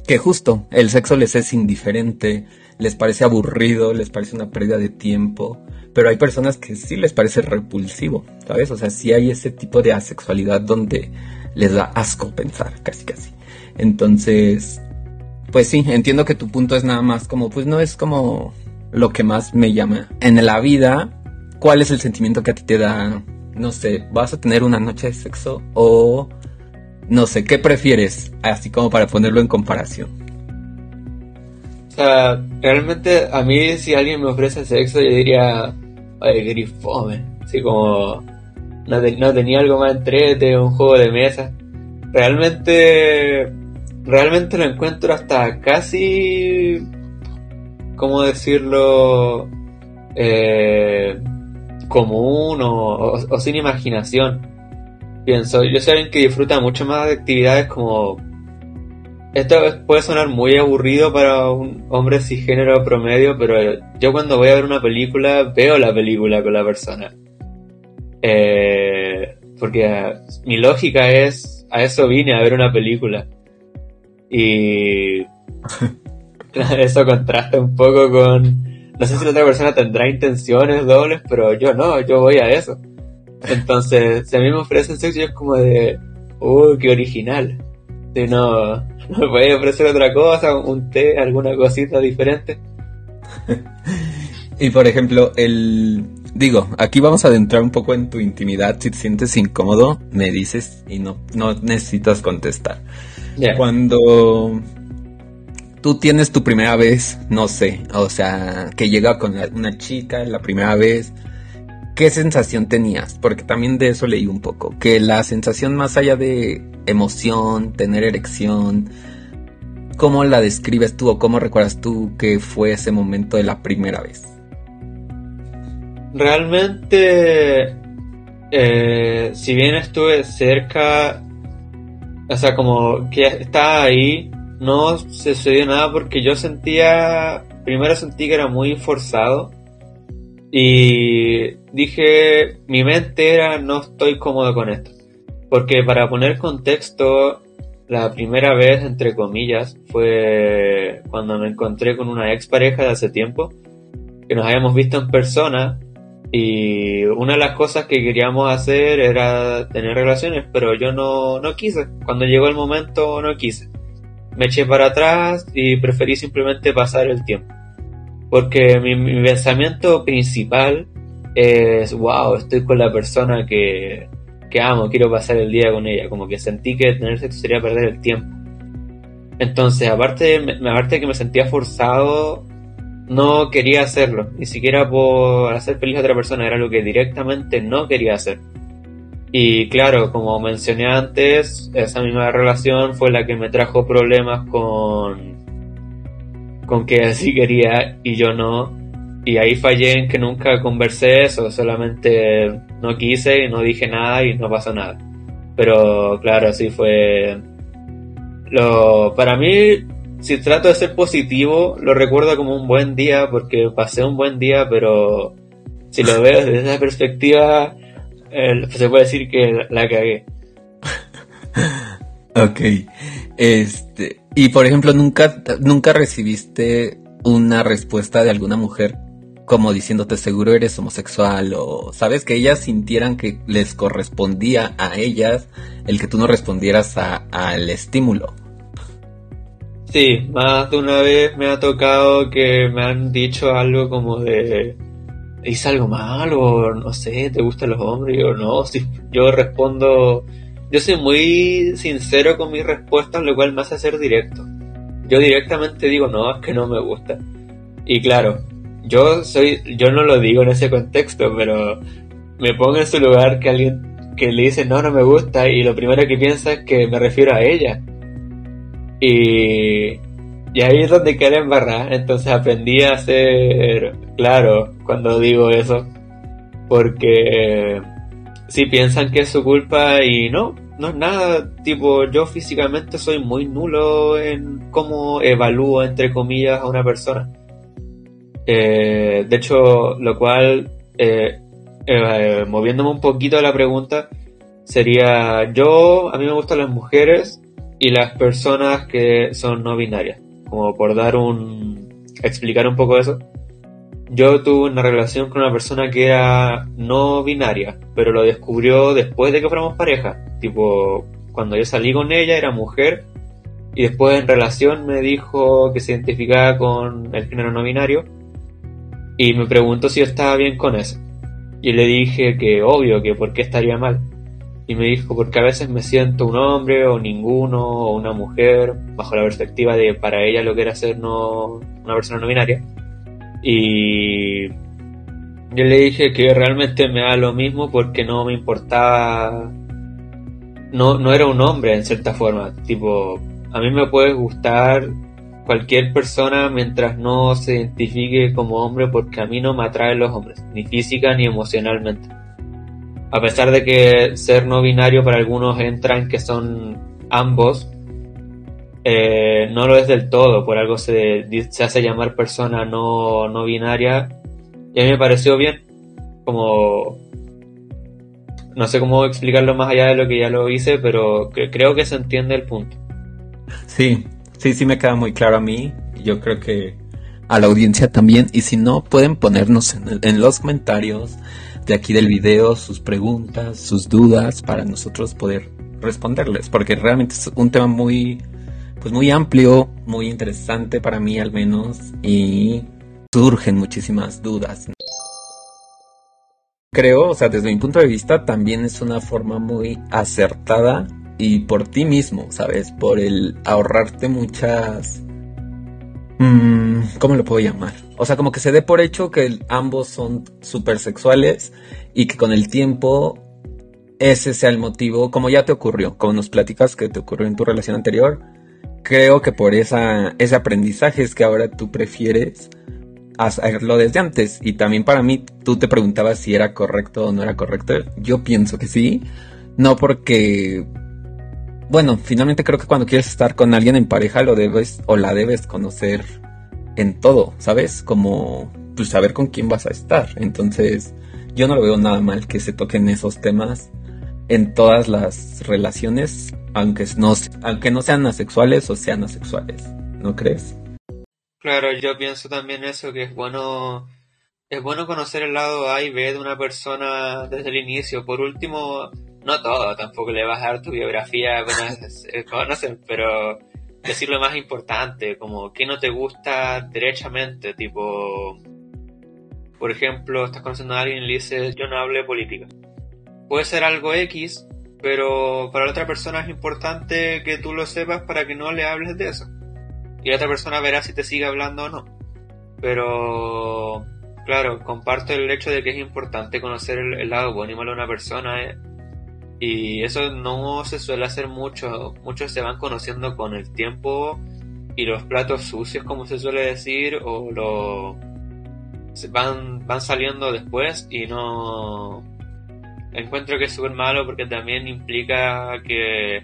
A: que justo el sexo les es indiferente, les parece aburrido, les parece una pérdida de tiempo, pero hay personas que sí les parece repulsivo, ¿sabes? O sea, sí hay ese tipo de asexualidad donde les da asco pensar, casi casi. Entonces, pues sí, entiendo que tu punto es nada más como, pues no es como lo que más me llama. En la vida, ¿cuál es el sentimiento que a ti te da no sé, vas a tener una noche de sexo o no sé, ¿qué prefieres? Así como para ponerlo en comparación.
C: O sea, realmente a mí si alguien me ofrece sexo yo diría, ay, grifome, así como no, no tenía algo más entrete, un juego de mesa. Realmente, realmente lo encuentro hasta casi, ¿cómo decirlo? Eh, común o, sin imaginación. Pienso, yo soy alguien que disfruta mucho más de actividades como... Esto puede sonar muy aburrido para un hombre cisgénero promedio, pero yo cuando voy a ver una película, veo la película con la persona. Eh, porque mi lógica es, a eso vine a ver una película. Y eso contrasta un poco con no sé si la otra persona tendrá intenciones dobles, pero yo no, yo voy a eso. Entonces, si a mí me ofrecen sexo, yo es como de, uy, qué original. Si no, no me puede ofrecer otra cosa, un té, alguna cosita diferente.
A: y por ejemplo, el. Digo, aquí vamos a adentrar un poco en tu intimidad. Si te sientes incómodo, me dices y no, no necesitas contestar. Cuando tú tienes tu primera vez, no sé, o sea, que llega con una chica la primera vez, ¿qué sensación tenías? Porque también de eso leí un poco, que la sensación más allá de emoción, tener erección, ¿cómo la describes tú o cómo recuerdas tú que fue ese momento de la primera vez?
C: Realmente, eh, si bien estuve cerca, o sea, como que estaba ahí, no sucedió nada porque yo sentía, primero sentí que era muy forzado y dije, mi mente era, no estoy cómodo con esto. Porque para poner contexto, la primera vez, entre comillas, fue cuando me encontré con una ex pareja de hace tiempo, que nos habíamos visto en persona y una de las cosas que queríamos hacer era tener relaciones, pero yo no, no quise. Cuando llegó el momento no quise me eché para atrás y preferí simplemente pasar el tiempo. Porque mi, pensamiento principal es, wow, estoy con la persona que, que amo, quiero pasar el día con ella. Como que sentí que tener sexo sería perder el tiempo. Entonces, aparte, aparte de que me sentía forzado, no quería hacerlo. Ni siquiera por hacer feliz a otra persona, era algo que directamente no quería hacer. Y claro, como mencioné antes, esa misma relación fue la que me trajo problemas con, con que así quería y yo no. Y ahí fallé en que nunca conversé eso, solamente no quise y no dije nada y no pasó nada. Pero claro, así fue. Lo, para mí, si trato de ser positivo, lo recuerdo como un buen día porque pasé un buen día, pero si lo veo desde esa perspectiva, se puede decir que la cagué.
A: ok. Este, y por ejemplo, nunca, nunca recibiste una respuesta de alguna mujer como diciéndote seguro eres homosexual o sabes que ellas sintieran que les correspondía a ellas el que tú no respondieras al estímulo.
C: Sí, más de una vez me ha tocado que me han dicho algo como de hice algo mal o no sé, te gustan los hombres o no. Si yo respondo, yo soy muy sincero con mis respuestas, lo cual me hace ser directo. Yo directamente digo, no, es que no me gusta. Y claro, yo soy, yo no lo digo en ese contexto, pero me pongo en su lugar que alguien que le dice no, no me gusta y lo primero que piensa es que me refiero a ella. Y y ahí es donde quedé embarrada. Entonces aprendí a ser claro cuando digo eso. Porque si piensan que es su culpa y no, no es nada. Tipo, yo físicamente soy muy nulo en cómo evalúo, entre comillas, a una persona. Eh, de hecho, lo cual, eh, eh, moviéndome un poquito a la pregunta, sería yo, a mí me gustan las mujeres y las personas que son no binarias como por dar un... explicar un poco eso. Yo tuve una relación con una persona que era no binaria, pero lo descubrió después de que fuéramos pareja. Tipo, cuando yo salí con ella era mujer y después en relación me dijo que se identificaba con el género no binario y me preguntó si yo estaba bien con eso. Y le dije que obvio, que por qué estaría mal. Y me dijo, porque a veces me siento un hombre o ninguno o una mujer, bajo la perspectiva de para ella lo que era ser no, una persona no binaria. Y yo le dije que realmente me da lo mismo porque no me importaba. No, no era un hombre en cierta forma. Tipo, a mí me puede gustar cualquier persona mientras no se identifique como hombre porque a mí no me atraen los hombres, ni física ni emocionalmente. A pesar de que ser no binario para algunos entran que son ambos, eh, no lo es del todo, por algo se, se hace llamar persona no, no binaria y a mí me pareció bien, como... No sé cómo explicarlo más allá de lo que ya lo hice, pero creo que se entiende el punto.
A: Sí, sí, sí me queda muy claro a mí. Yo creo que a la audiencia también. Y si no, pueden ponernos en, en los comentarios de aquí del video sus preguntas, sus dudas, para nosotros poder responderles. Porque realmente es un tema muy, pues muy amplio, muy interesante para mí al menos. Y surgen muchísimas dudas. Creo, o sea, desde mi punto de vista, también es una forma muy acertada y por ti mismo, ¿sabes? Por el ahorrarte muchas... Mm, ¿Cómo lo puedo llamar? O sea, como que se dé por hecho que ambos son súper sexuales y que con el tiempo ese sea el motivo, como ya te ocurrió, como nos platicas que te ocurrió en tu relación anterior, creo que por esa, ese aprendizaje es que ahora tú prefieres hacerlo desde antes. Y también para mí, tú te preguntabas si era correcto o no era correcto. Yo pienso que sí. No porque... Bueno, finalmente creo que cuando quieres estar con alguien en pareja lo debes o la debes conocer en todo, ¿sabes? Como pues saber con quién vas a estar. Entonces, yo no lo veo nada mal que se toquen esos temas en todas las relaciones, aunque no, aunque no sean asexuales o sean asexuales. ¿No crees?
C: Claro, yo pienso también eso, que es bueno, es bueno conocer el lado A y B de una persona desde el inicio. Por último, no todo, tampoco le vas a dar tu biografía apenas conocen, pero decir lo más importante, como qué no te gusta derechamente, tipo, por ejemplo, estás conociendo a alguien y le dices, yo no hablo de política. Puede ser algo X, pero para la otra persona es importante que tú lo sepas para que no le hables de eso y la otra persona verá si te sigue hablando o no. Pero, claro, comparto el hecho de que es importante conocer el, lado bueno y malo de una persona. Eh, y eso no se suele hacer mucho. Muchos se van conociendo con el tiempo y los platos sucios, como se suele decir, o lo van, van saliendo después y no encuentro que es súper malo porque también implica que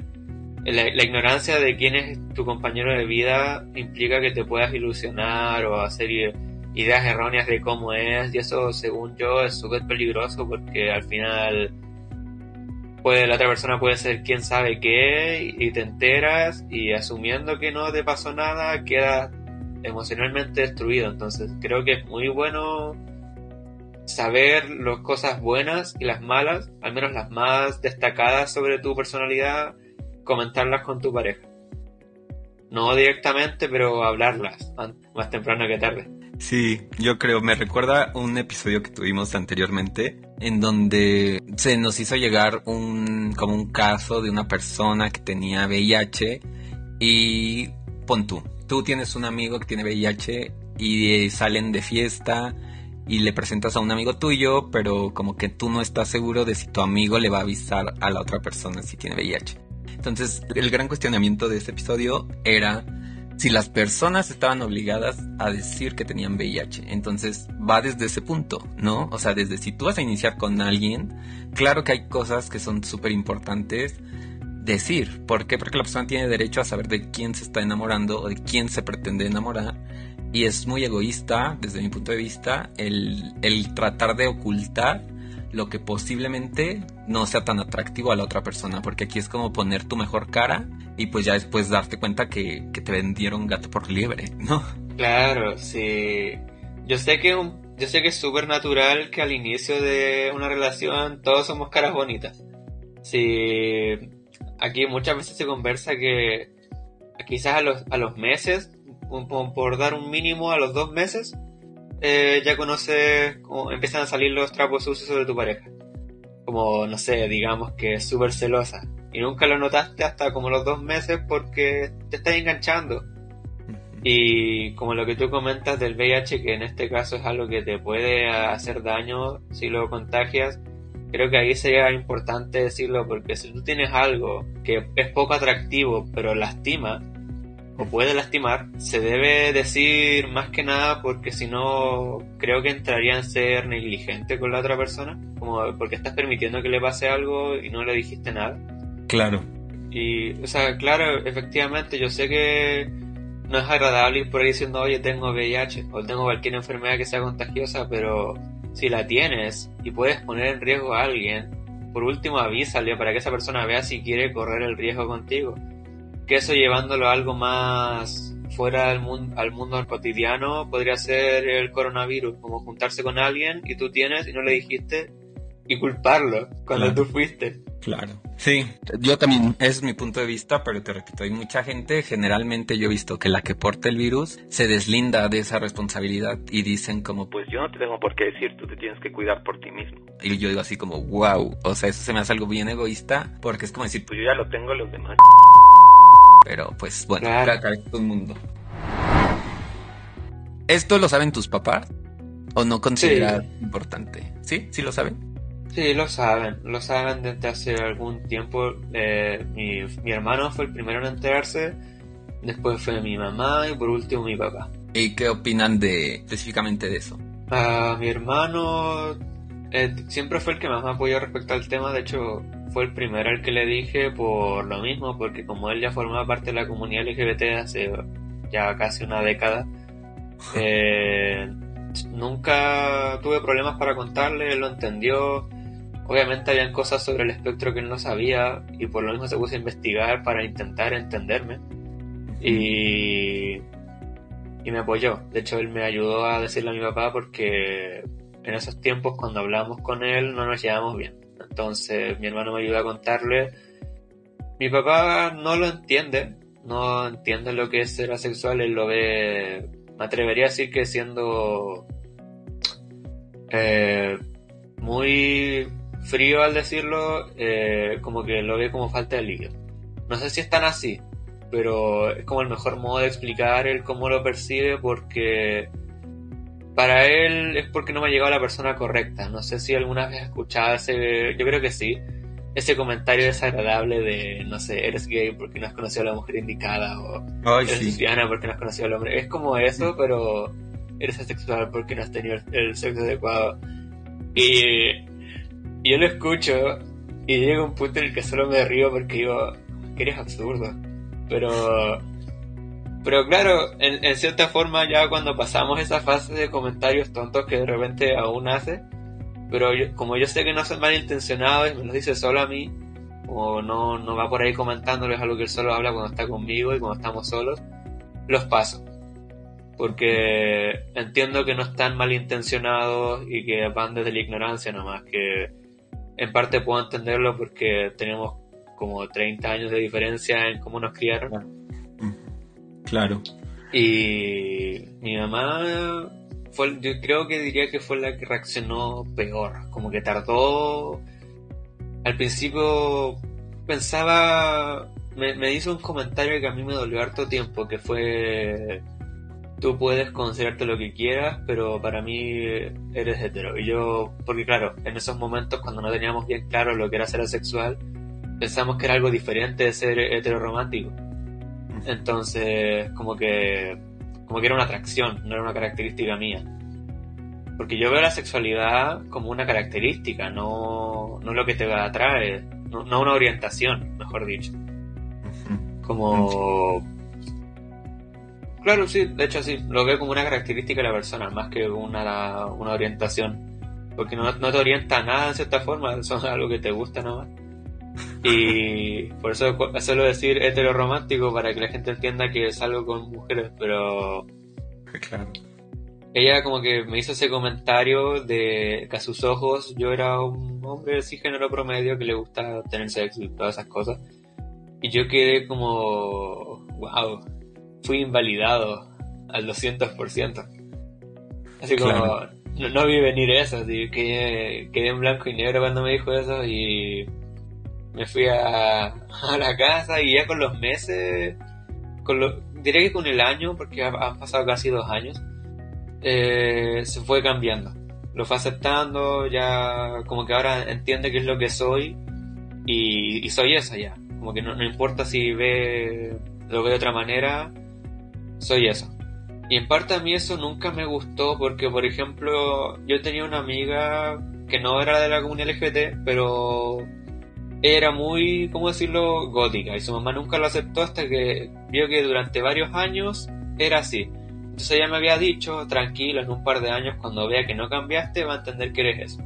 C: la, ignorancia de quién es tu compañero de vida implica que te puedas ilusionar o hacer ideas erróneas de cómo es y eso según yo es súper peligroso porque al final puede la otra persona puede ser quién sabe qué y te enteras y asumiendo que no te pasó nada queda emocionalmente destruido entonces creo que es muy bueno saber las cosas buenas y las malas al menos las más destacadas sobre tu personalidad comentarlas con tu pareja. No directamente, pero hablarlas más temprano que tarde.
A: Sí, yo creo, me recuerda un episodio que tuvimos anteriormente en donde se nos hizo llegar un como un caso de una persona que tenía VIH y pon tú, tú tienes un amigo que tiene VIH y salen de fiesta y le presentas a un amigo tuyo, pero como que tú no estás seguro de si tu amigo le va a avisar a la otra persona si tiene VIH. Entonces, el gran cuestionamiento de este episodio era si las personas estaban obligadas a decir que tenían VIH. Entonces, va desde ese punto, ¿no? O sea, desde si tú vas a iniciar con alguien, claro que hay cosas que son súper importantes decir. ¿Por qué? Porque la persona tiene derecho a saber de quién se está enamorando o de quién se pretende enamorar. Y es muy egoísta, desde mi punto de vista, el, el tratar de ocultar lo que posiblemente no sea tan atractivo a la otra persona, porque aquí es como poner tu mejor cara y pues ya después darte cuenta que, te vendieron gato por liebre, ¿no?
C: Claro, sí. Yo sé que yo sé que es súper natural que al inicio de una relación todos somos caras bonitas. Sí, aquí muchas veces se conversa que quizás a los, a los meses, por dar un mínimo a los dos meses, eh, ya conoces, como empiezan a salir los trapos sucios sobre tu pareja. Como, no sé, digamos que es súper celosa. Y nunca lo notaste hasta como los dos meses porque te estás enganchando. Y como lo que tú comentas del VIH, que en este caso es algo que te puede hacer daño si lo contagias, creo que ahí sería importante decirlo porque si tú tienes algo que es poco atractivo pero lastima o puede lastimar, se debe decir más que nada porque si no creo que entraría en ser negligente con la otra persona, como porque estás permitiendo que le pase algo y no le dijiste nada.
B: Claro.
C: Y, o sea, claro, efectivamente, yo sé que no es agradable ir por ahí diciendo, oye, tengo VIH o tengo cualquier enfermedad que sea contagiosa, pero si la tienes y puedes poner en riesgo a alguien, por último avísale para que esa persona vea si quiere correr el riesgo contigo. Que eso llevándolo a algo más fuera del mundo, al mundo cotidiano podría ser el coronavirus, como juntarse con alguien y tú tienes y no le dijiste y culparlo cuando tú fuiste.
B: Claro. Sí, yo también, es mi punto de vista, pero te repito, hay mucha gente, generalmente yo he visto que la que porta el virus se deslinda de esa responsabilidad y dicen como, pues yo no te tengo por qué decir, tú te tienes que cuidar por ti mismo. Y yo digo así como, wow, o sea, eso se me hace algo bien egoísta, porque es como decir, pues yo ya lo tengo, los demás. Pero pues bueno, claro. todo el mundo. ¿Esto lo saben tus papás? ¿O no consideran importante? ¿Sí? ¿Sí lo saben?
C: Sí, lo saben, lo saben desde hace algún tiempo. Eh, mi, mi, hermano fue el primero en enterarse, después fue mi mamá y por último mi papá.
B: ¿Y qué opinan de específicamente de eso?
C: Uh, mi hermano eh, siempre fue el que más me apoyó respecto al tema, de hecho fue el primero al que le dije por lo mismo, porque como él ya formaba parte de la comunidad LGBT hace ya casi una década, eh, nunca tuve problemas para contarle, él lo entendió Obviamente habían cosas sobre el espectro que él no sabía y por lo mismo se puso a investigar para intentar entenderme. Y, y me apoyó. De hecho, él me ayudó a decirle a mi papá porque en esos tiempos cuando hablamos con él no nos llevamos bien. Entonces mi hermano me ayudó a contarle. Mi papá no lo entiende, no entiende lo que es ser asexual, él lo ve, me atrevería a decir que siendo eh, muy frío al decirlo, eh, como que lo ve como falta de alivio. No sé si es tan así, pero es como el mejor modo de explicar el cómo lo percibe porque para él es porque no me ha llegado la persona correcta. No sé si alguna vez has escuchado ese, yo creo que sí, ese comentario desagradable de, no sé, eres gay porque no has conocido a la mujer indicada o eres lesbiana porque no has conocido al hombre. Es como eso, pero eres asexual porque no has tenido el sexo adecuado. Y y yo lo escucho y llega un punto en el que solo me río porque digo, que eres absurdo. Pero, pero claro, en, cierta forma ya cuando pasamos esa fase de comentarios tontos que de repente aún hace, pero como yo sé que no son malintencionados me los dice solo a mí, como no, no va por ahí comentándoles algo que él solo habla cuando está conmigo y cuando estamos solos, los paso. Porque entiendo que no están malintencionados y que van desde la ignorancia nomás, que en parte puedo entenderlo porque tenemos como 30 años de diferencia en cómo nos criaron.
B: Claro.
C: Y mi mamá fue, yo creo que diría que fue la que reaccionó peor, como que tardó. Al principio pensaba, me, hizo un comentario que a mí me dolió harto tiempo, que fue tú puedes considerarte lo que quieras, pero para mí eres hetero. Y yo, porque claro, en esos momentos cuando no teníamos bien claro lo que era ser asexual, pensamos que era algo diferente de ser hetero romántico. Entonces, como que, como que era una atracción, no era una característica mía. Porque yo veo la sexualidad como una característica, no, no lo que te atrae, no, no una orientación, mejor dicho. Como Claro, sí, de hecho sí, lo veo como una característica de la persona, más que una, una orientación. Porque no, no, te orienta a nada en cierta forma, son algo que te gusta nomás. Y por eso suelo decir romántico para que la gente entienda que es algo con mujeres, pero...
B: Claro.
C: Ella como que me hizo ese comentario de que a sus ojos yo era un hombre cisgénero promedio que le gusta tener sexo y todas esas cosas. Y yo quedé como... wow, fui invalidado al 200%. Así como, no, vi venir eso, así que quedé en blanco y negro cuando me dijo eso y me fui a, a la casa y ya con los meses, con lo, diré que con el año, porque han pasado casi dos años, eh, se fue cambiando. Lo fue aceptando, ya como que ahora entiende qué es lo que soy y, y soy eso ya. Como que no, no importa si ve lo ve de otra manera, soy eso. Y en parte a mí eso nunca me gustó porque, por ejemplo, yo tenía una amiga que no era de la comunidad LGBT, pero era muy, ¿cómo decirlo?, gótica. Y su mamá nunca lo aceptó hasta que vio que durante varios años era así. Entonces ella me había dicho, tranquilo, en un par de años, cuando vea que no cambiaste, va a entender que eres eso.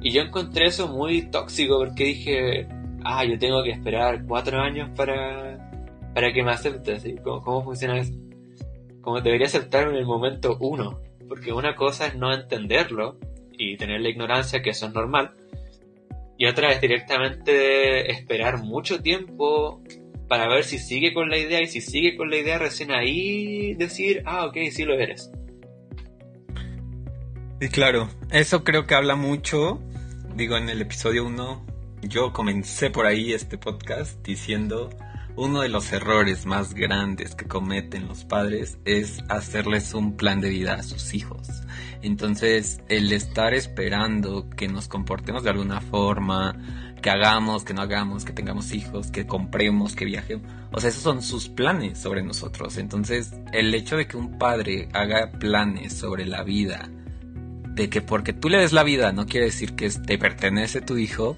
C: Y yo encontré eso muy tóxico porque dije, ah, yo tengo que esperar cuatro años para, para que me acepte. ¿Cómo, ¿Cómo funciona eso? Como debería aceptarme en el momento uno. Porque una cosa es no entenderlo y tener la ignorancia, que eso es normal y otra es directamente esperar mucho tiempo para ver si sigue con la idea y si sigue con la idea recién ahí decir, ah, ok, sí lo eres.
A: Y claro, eso creo que habla mucho, digo en el episodio 1, yo comencé por ahí este podcast diciendo uno de los errores más grandes que cometen los padres es hacerles un plan de vida a sus hijos. Entonces, el estar esperando que nos comportemos de alguna forma, que hagamos, que no hagamos, que tengamos hijos, que compremos, que viajemos, o sea, esos son sus planes sobre nosotros. Entonces, el hecho de que un padre haga planes sobre la vida, de que porque tú le des la vida no quiere decir que te pertenece tu hijo,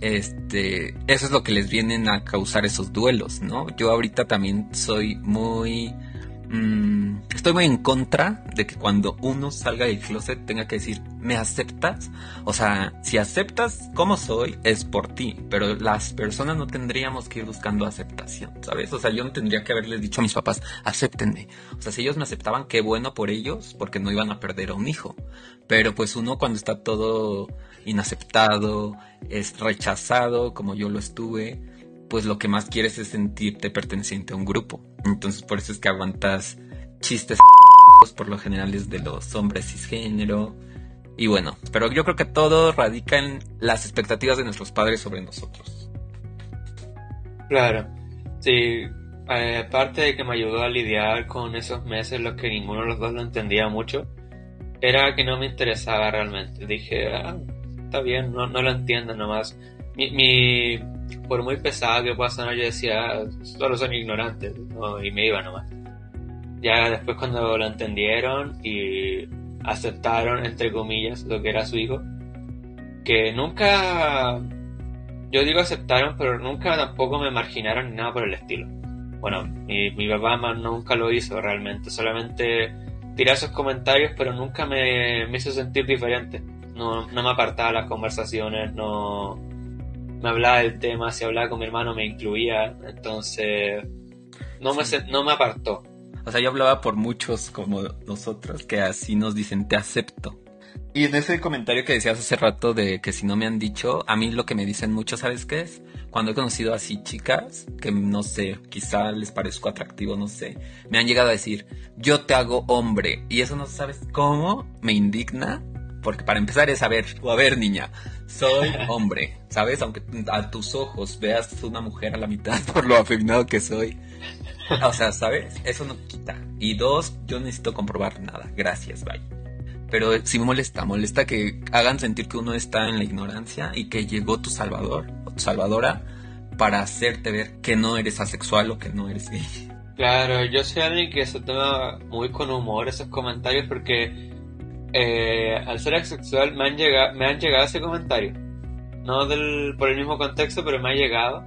A: este, eso es lo que les vienen a causar esos duelos, ¿no? Yo ahorita también soy muy Mm, estoy muy en contra de que cuando uno salga del closet tenga que decir, ¿me aceptas? O sea, si aceptas como soy, es por ti, pero las personas no tendríamos que ir buscando aceptación, ¿sabes? O sea, yo no tendría que haberles dicho a mis papás, acéptenme. O sea, si ellos me aceptaban, qué bueno por ellos, porque no iban a perder a un hijo. Pero pues uno cuando está todo inaceptado, es rechazado, como yo lo estuve, pues lo que más quieres es sentirte perteneciente a un grupo. Entonces por eso es que aguantas chistes por lo general es de los hombres cisgénero. Y bueno, pero yo creo que todo radica en las expectativas de nuestros padres sobre nosotros.
C: Claro, sí, eh, aparte de que me ayudó a lidiar con esos meses los que ninguno de los dos lo entendía mucho, era que no me interesaba realmente. Dije, ah, está bien, no, no lo entiendo nomás. Mi, mi, por muy pesado que pueda sonar, yo decía, solo son ignorantes, y me iba nomás. Ya después cuando lo entendieron y aceptaron, entre comillas, lo que era su hijo, que nunca, yo digo aceptaron, pero nunca tampoco me marginaron ni nada por el estilo. Bueno, mi, mi papá nunca lo hizo realmente, solamente tiré esos comentarios, pero nunca me, me hizo sentir diferente. No, no me apartaba las conversaciones, no, me hablaba del tema, si hablaba con mi hermano me incluía, entonces no me, no me apartó.
A: O sea, yo hablaba por muchos como nosotros que así nos dicen te acepto. Y en ese comentario que decías hace rato de que si no me han dicho, a mí lo que me dicen mucho, ¿sabes qué es? Cuando he conocido así chicas, que no sé, quizá les parezco atractivo, no sé, me han llegado a decir, yo te hago hombre. Y eso no sabes cómo me indigna porque para empezar es a ver, o a ver niña, soy hombre, ¿sabes? Aunque a tus ojos veas una mujer a la mitad por lo afeminado que soy. O sea, ¿sabes? Eso no quita. Y dos, yo necesito comprobar nada. Gracias, bye. Pero sí me molesta, molesta que hagan sentir que uno está en la ignorancia y que llegó tu salvador o tu salvadora para hacerte ver que no eres asexual o que no eres gay.
C: Claro, yo soy alguien que se toma muy con humor esos comentarios porque eh, al ser asexual me han llegado, me han llegado ese comentario. No del, por el mismo contexto, pero me ha llegado.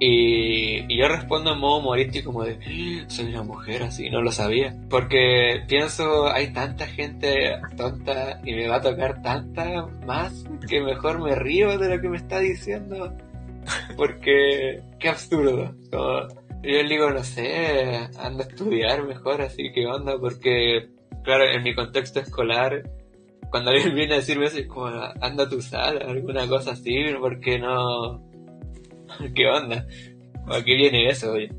C: Y, yo respondo en modo humorístico como de, ¡Ah, soy una mujer así, no lo sabía. Porque pienso, hay tanta gente tonta y me va a tocar tanta más que mejor me río de lo que me está diciendo. Porque, qué absurdo. yo le digo, no sé, anda a estudiar mejor, así que onda, porque claro, en mi contexto escolar, cuando alguien viene a decirme eso, es como, anda a tu sala, alguna cosa así, porque no... ¿Qué onda? ¿A qué viene eso, oye?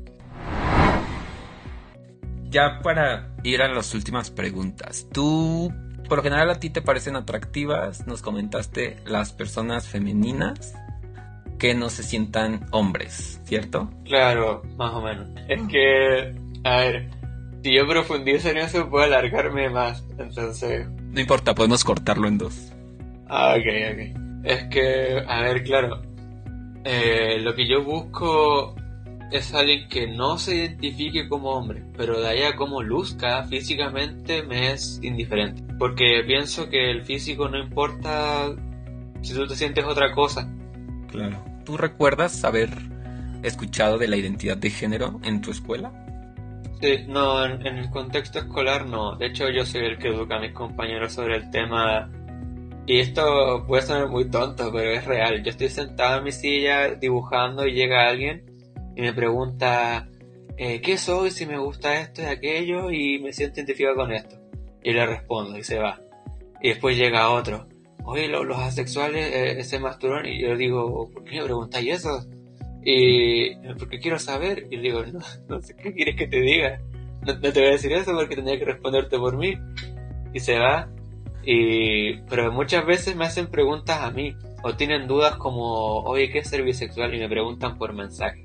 A: Ya para ir a las últimas preguntas, ¿tú por lo general a ti te parecen atractivas, nos comentaste las personas femeninas que no se sientan hombres, ¿cierto?
C: Claro, más o menos. Es que, a ver, si yo profundizo en eso puedo alargarme más, entonces...
A: No importa, podemos cortarlo en dos.
C: Ah, ok, ok. Es que, a ver, claro, eh, lo que yo busco es alguien que no se identifique como hombre, pero de ahí a cómo luzca físicamente me es indiferente. Porque pienso que el físico no importa si tú te sientes otra cosa.
A: Claro. ¿Tú recuerdas haber escuchado de la identidad de género en tu escuela?
C: Sí, no, en, el contexto escolar no. De hecho, yo soy el que educa a mis compañeros sobre el tema y esto puede sonar muy tonto, pero es real. Yo estoy sentado en mi silla dibujando y llega alguien y me pregunta eh, qué soy, si me gusta esto y aquello y me siento identificado con esto. Y le respondo y se va. Y después llega otro. Oye, los, asexuales eh, se masturban y yo digo, ¿por qué me preguntáis eso? Y porque quiero saber. Y le digo, no, no sé qué quieres que te diga. No, no, te voy a decir eso porque tendría que responderte por mí. Y se va y, pero muchas veces me hacen preguntas a mí o tienen dudas como, oye, ¿qué es ser bisexual? Y me preguntan por mensaje.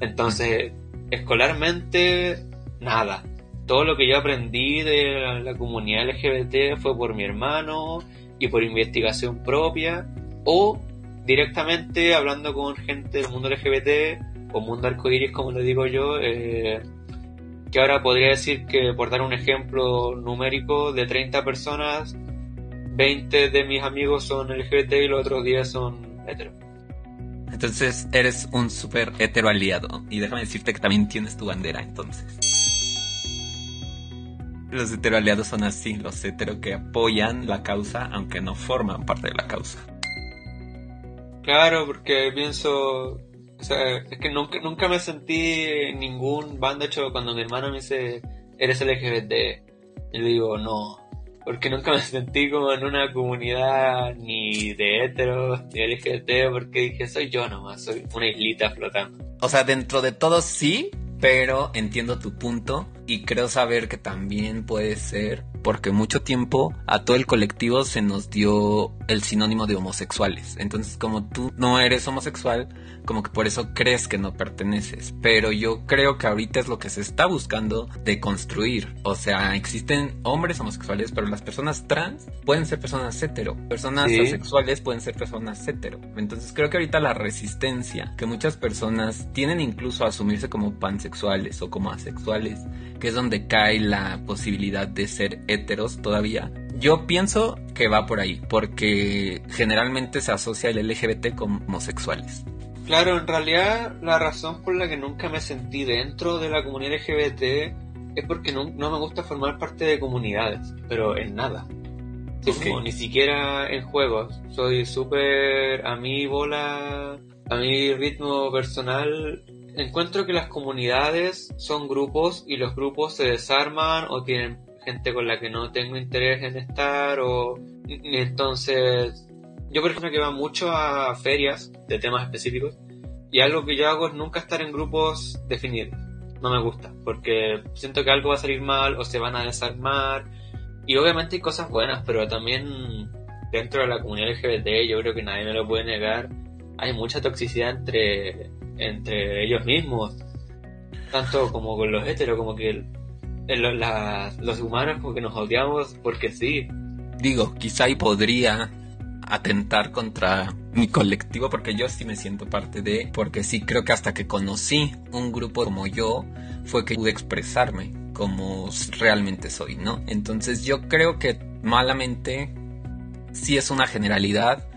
C: Entonces, escolarmente, nada. Todo lo que yo aprendí de la, comunidad LGBT fue por mi hermano y por investigación propia o directamente hablando con gente del mundo LGBT o mundo arcoíris, como le digo yo, eh, que ahora podría decir que, por dar un ejemplo numérico, de 30 personas, 20 de mis amigos son LGBT y los otros 10 son hetero.
A: Entonces eres un súper hetero aliado. Y déjame decirte que también tienes tu bandera, entonces. Los hetero aliados son así, los hetero que apoyan la causa aunque no forman parte de la causa.
C: Claro, porque pienso, o sea, es que nunca, nunca me sentí en ningún bando, hecho cuando mi hermano me dice, eres LGBT, y le digo, no, porque nunca me sentí como en una comunidad ni de heteros ni LGBT, porque dije, soy yo nomás, soy una islita flotando.
A: O sea, dentro de todo sí, pero entiendo tu punto y creo saber que también puede ser porque mucho tiempo a todo el colectivo se nos dio el sinónimo de homosexuales. Entonces, como tú no eres homosexual, como que por eso crees que no perteneces. Pero yo creo que ahorita es lo que se está buscando de construir. O sea, existen hombres homosexuales, pero las personas trans pueden ser personas hetero. Personas asexuales pueden ser personas hetero. Entonces, creo que ahorita la resistencia que muchas personas tienen incluso a asumirse como pansexuales o como asexuales, que es donde cae la posibilidad de ser heteros todavía. Yo pienso que va por ahí, porque generalmente se asocia el LGBT con homosexuales.
C: Claro, en realidad la razón por la que nunca me sentí dentro de la comunidad LGBT es porque no, me gusta formar parte de comunidades, pero en nada. ni siquiera en juegos. Soy súper a mi bola, a mi ritmo personal. Encuentro que las comunidades son grupos y los grupos se desarman o tienen gente con la que no tengo interés en estar o entonces yo por ejemplo que va mucho a ferias de temas específicos y algo que yo hago es nunca estar en grupos definidos no me gusta porque siento que algo va a salir mal o se van a desarmar y obviamente hay cosas buenas pero también dentro de la comunidad LGBT yo creo que nadie me lo puede negar hay mucha toxicidad entre entre ellos mismos tanto como con los heteros como que los humanos como que nos odiamos porque sí.
A: Digo, quizá y podría atentar contra mi colectivo porque yo sí me siento parte de, porque sí creo que hasta que conocí un grupo como yo fue que pude expresarme como realmente soy, ¿no? Entonces yo creo que malamente sí es una generalidad,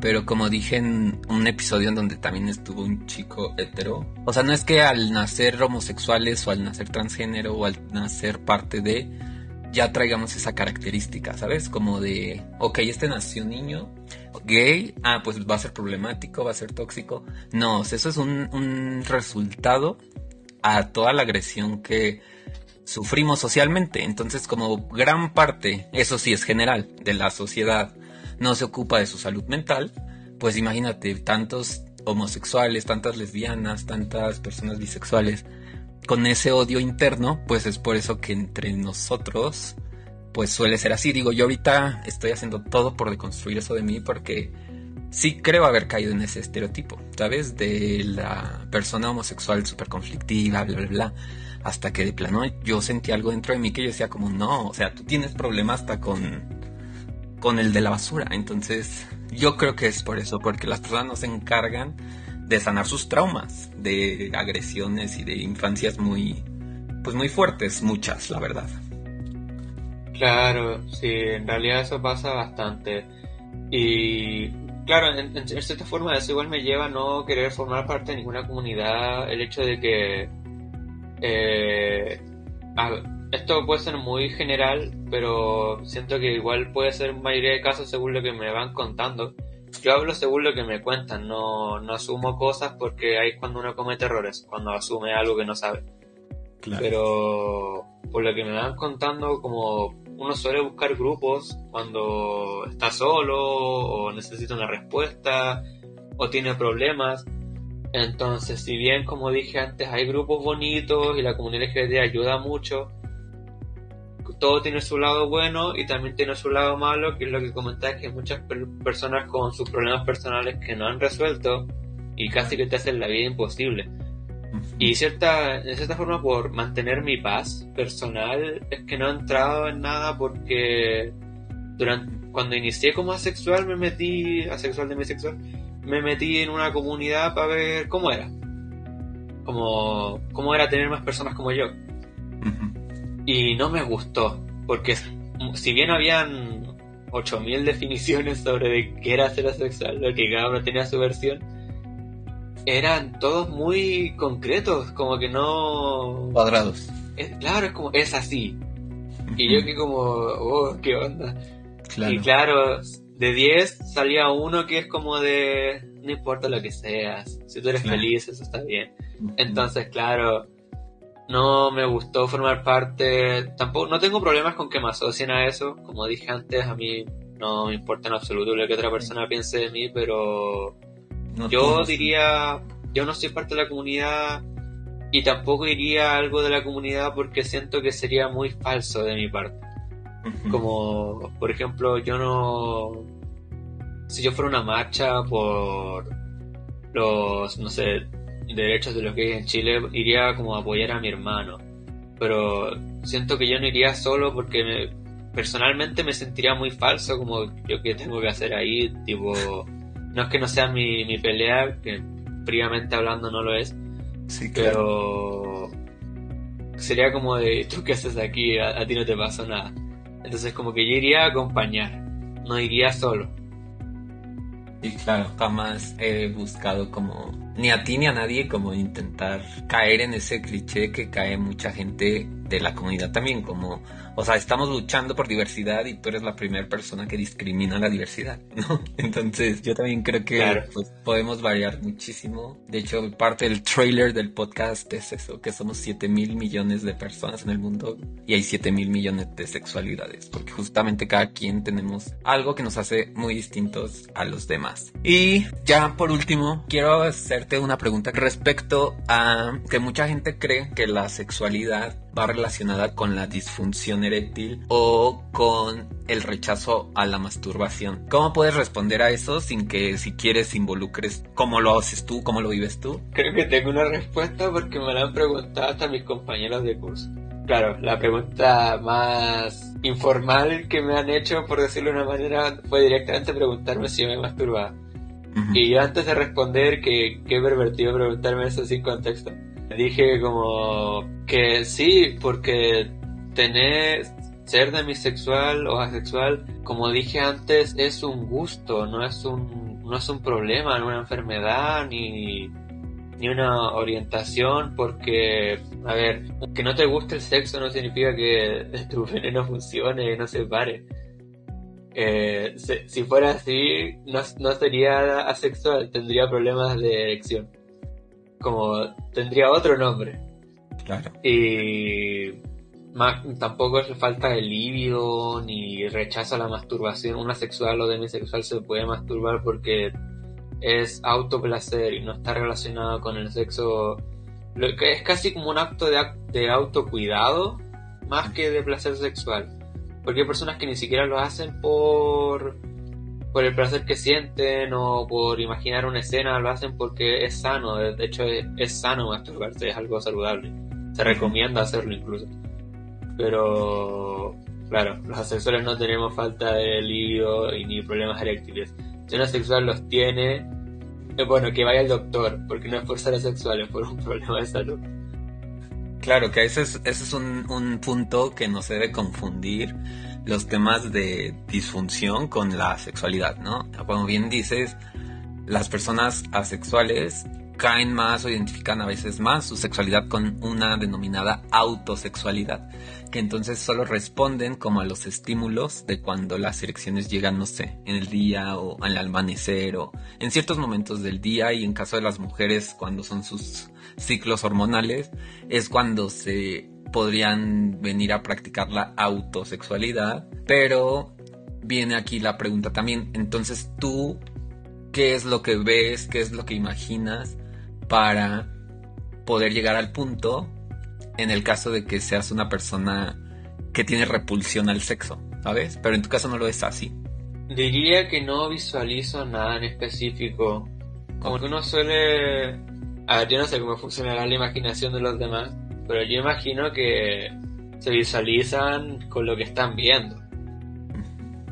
A: pero como dije en un episodio en donde también estuvo un chico hetero, o sea, no es que al nacer homosexuales o al nacer transgénero o al nacer parte de, ya traigamos esa característica, ¿sabes? Como de, ok, este nació niño, gay, ah, pues va a ser problemático, va a ser tóxico. No, eso es un, resultado a toda la agresión que sufrimos socialmente. Entonces, como gran parte, eso sí es general, de la sociedad no se ocupa de su salud mental, pues imagínate, tantos homosexuales, tantas lesbianas, tantas personas bisexuales, con ese odio interno, pues es por eso que entre nosotros pues suele ser así. Digo, yo ahorita estoy haciendo todo por deconstruir eso de mí porque sí creo haber caído en ese estereotipo, ¿sabes? De la persona homosexual súper conflictiva, bla, bla, bla. Hasta que de plano yo sentí algo dentro de mí que yo decía como, no, o sea, tú tienes problemas hasta con, con el de la basura. Entonces, yo creo que es por eso, porque las personas no se encargan de sanar sus traumas, de agresiones y de infancias muy, pues muy fuertes, muchas, la verdad.
C: Claro, sí, en realidad eso pasa bastante. Y claro, en, cierta forma eso igual me lleva a no querer formar parte de ninguna comunidad. El hecho de que... Eh, esto puede ser muy general, pero siento que igual puede ser en mayoría de casos según lo que me van contando. Yo hablo según lo que me cuentan, no, no asumo cosas porque ahí es cuando uno comete errores, cuando asume algo que no sabe. Pero por lo que me van contando, como uno suele buscar grupos cuando está solo o necesita una respuesta o tiene problemas. Entonces, si bien, como dije antes, hay grupos bonitos y la comunidad LGBT ayuda mucho, todo tiene su lado bueno y también tiene su lado malo, que es lo que comentáis, que muchas personas con sus problemas personales que no han resuelto y casi que te hacen la vida imposible. Y cierta, de cierta forma por mantener mi paz personal es que no he entrado en nada porque durante, cuando inicié como asexual me metí, asexual de bisexual, me metí en una comunidad para ver cómo era. Como, cómo era tener más personas como yo. Y no me gustó, porque si bien habían 8000 definiciones sobre de qué era ser asexual, lo que cada uno tenía su versión, eran todos muy concretos, como que no...
A: Cuadrados.
C: claro, es como, es así. Y yo que como, oh, qué onda. Y claro, de 10 salía uno que es como de, no importa lo que seas, si tú eres feliz, eso está bien. Entonces, claro, no me gustó formar parte, tampoco, no tengo problemas con que me asocien a eso, como dije antes, a mí no me importa en absoluto lo que otra persona piense de mí, pero yo diría, yo no soy parte de la comunidad y tampoco iría algo de la comunidad porque siento que sería muy falso de mi parte. Como, por ejemplo, yo no... Si yo fuera una marcha por los, no sé, derechos de los gays en Chile, iría como a apoyar a mi hermano. Pero siento que yo no iría solo porque personalmente me sentiría muy falso como yo que tengo que hacer ahí, tipo no es que no sea mi, mi pelea, que fríamente hablando no lo es. Sí, claro. Pero sería como de, ¿tú qué haces aquí? A, ti no te pasó nada. Entonces como que yo iría a acompañar, no iría solo.
A: Y claro, jamás he buscado como ni a ti ni a nadie como intentar caer en ese cliché que cae mucha gente de la comunidad también, como o sea, estamos luchando por diversidad y tú eres la primera persona que discrimina la diversidad, ¿no? Entonces, yo también creo que pues, podemos variar muchísimo. De hecho, parte del trailer del podcast es eso, que somos 7 mil millones de personas en el mundo y hay 7 mil millones de sexualidades, porque justamente cada quien tenemos algo que nos hace muy distintos a los demás. Y ya por último, quiero hacerte una pregunta respecto a que mucha gente cree que la sexualidad va relacionada con la disfunción eréctil o con el rechazo a la masturbación. ¿Cómo puedes responder a eso sin que si quieres involucres cómo lo haces tú, cómo lo vives tú?
C: Creo que tengo una respuesta porque me la han preguntado hasta mis compañeros de curso. Claro, la pregunta más informal que me han hecho, por decirlo de una manera, fue directamente preguntarme si me masturbaba. Y yo antes de responder, que qué pervertido preguntarme eso sin contexto dije como que sí, porque tener ser demisexual o asexual, como dije antes, es un gusto, no es un, no es un problema, no una enfermedad ni, ni una orientación, porque, a ver, que no te guste el sexo no significa que tu veneno funcione no se pare. Eh, si, fuera así, no, no sería asexual, tendría problemas de erección como tendría otro nombre.
A: Claro.
C: Y más, tampoco es falta de líbido ni rechazo a la masturbación. Una sexual o demisexual se puede masturbar porque es autoplacer y no está relacionado con el sexo. Lo que es casi como un acto de, de autocuidado más que de placer sexual. Porque hay personas que ni siquiera lo hacen por, por el placer que sienten o por imaginar una escena, lo hacen porque es sano. De hecho, es, sano masturbarse, es algo saludable. Se recomienda hacerlo incluso. Pero, claro, los asexuales no tenemos falta de libido y ni problemas eréctiles. Si un asexual los tiene, es bueno que vaya al doctor, porque no es por ser asexual, es por un problema de salud.
A: Claro, que ese es, ese es un, un punto que no se debe confundir los temas de disfunción con la sexualidad, ¿no? Como bien dices, las personas asexuales caen más o identifican a veces más su sexualidad con una denominada autosexualidad, que entonces solo responden como a los estímulos de cuando las erecciones llegan, no sé, en el día o al amanecer o en ciertos momentos del día y en caso de las mujeres cuando son sus ciclos hormonales, es cuando se podrían venir a practicar la autosexualidad, pero viene aquí la pregunta también, entonces tú, ¿qué es lo que ves? ¿Qué es lo que imaginas para poder llegar al punto en el caso de que seas una persona que tiene repulsión al sexo, ¿sabes? Pero en tu caso no lo es así.
C: Diría que no visualizo nada en específico. Como que uno suele... A ver, yo no sé cómo funcionará la imaginación de los demás, pero yo imagino que se visualizan con lo que están viendo.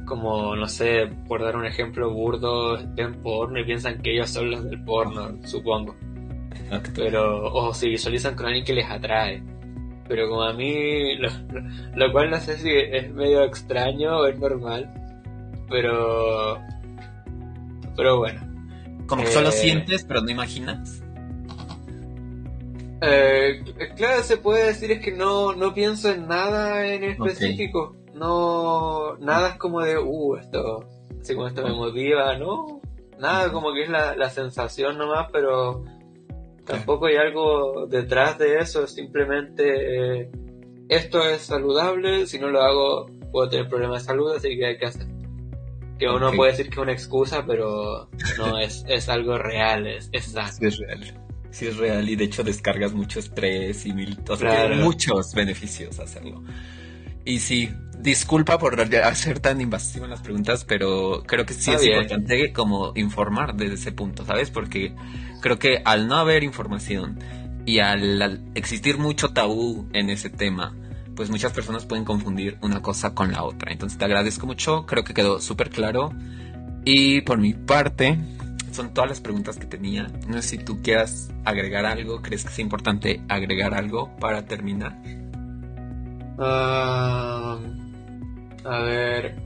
C: Como, no sé, por dar un ejemplo burdo, ven porno y piensan que ellos son los del porno, supongo. Pero, o se visualizan con alguien que les atrae. Pero como a mí, lo, cual no sé si es medio extraño o es normal. Pero, pero bueno.
A: Como que solo eh, sientes, pero no imaginas.
C: Eh, claro, se puede decir es que no, no pienso en nada en específico. No, nada es como de, uh, esto, así como esto me motiva, ¿no? Nada, como que es la, la sensación nomás, pero tampoco hay algo detrás de eso, simplemente eh, esto es saludable, si no lo hago puedo tener problemas de salud, así que hay que hacer. Que uno puede decir que es una excusa, pero no, es, es algo real, es, es
A: Es real sí es real y de hecho descargas mucho estrés y mil, muchos beneficios hacerlo. Y sí, disculpa por hacer tan invasivo en las preguntas, pero creo que sí es importante como informar desde ese punto, ¿sabes? Porque creo que al no haber información y al, existir mucho tabú en ese tema, pues muchas personas pueden confundir una cosa con la otra. Entonces te agradezco mucho, creo que quedó súper claro. Y por mi parte, son todas las preguntas que tenía. No sé si tú quieras agregar algo, crees que es importante agregar algo para terminar.
C: Ah, a ver,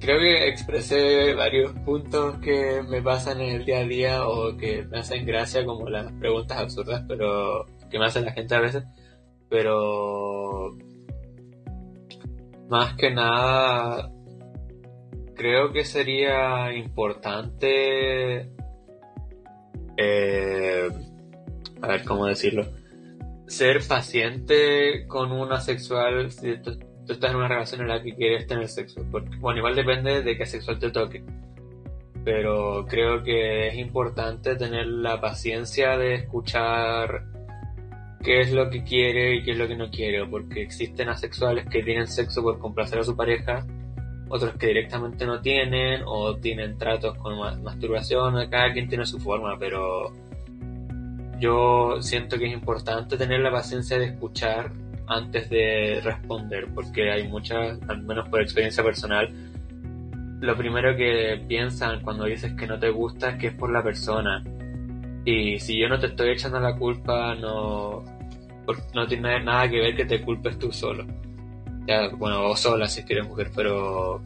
C: creo que expresé varios puntos que me pasan en el día a día o que me hacen gracia, como las preguntas absurdas, pero que me hacen la gente a veces. Pero más que nada, creo que sería importante eh, a ver cómo decirlo, ser paciente con un asexual si tú, estás en una relación en la que quieres tener sexo. Bueno, igual depende de qué sexual te toque. Pero creo que es importante tener la paciencia de escuchar qué es lo que quiere y qué es lo que no quiere. Porque existen asexuales que tienen sexo por complacer a su pareja otros que directamente no tienen o tienen tratos con masturbación, cada quien tiene su forma, pero yo siento que es importante tener la paciencia de escuchar antes de responder, porque hay muchas, al menos por experiencia personal, lo primero que piensan cuando dices que no te gusta es que es por la persona. Y si yo no te estoy echando la culpa, no, no tiene nada que ver que te culpes tú solo bueno, o sola si quieres mujer, pero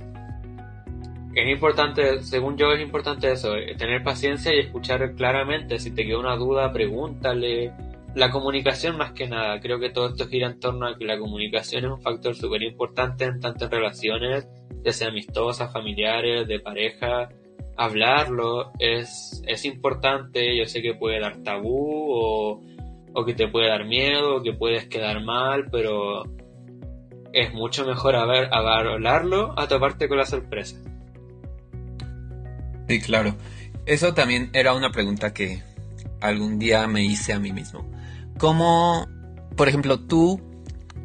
C: es importante, según yo es importante eso, eh, tener paciencia y escuchar claramente, si te queda una duda, pregúntale. La comunicación más que nada, creo que todo esto gira en torno a que la comunicación es un factor súper importante en tantas relaciones, ya sea amistosas, familiares, de pareja. Hablarlo es, es importante, yo sé que puede dar tabú o, o que te puede dar miedo, o que puedes quedar mal, pero es mucho mejor a hablarlo a toparte con la sorpresa.
A: Sí, claro. Eso también era una pregunta que algún día me hice a mí mismo. ¿Cómo, por ejemplo, tú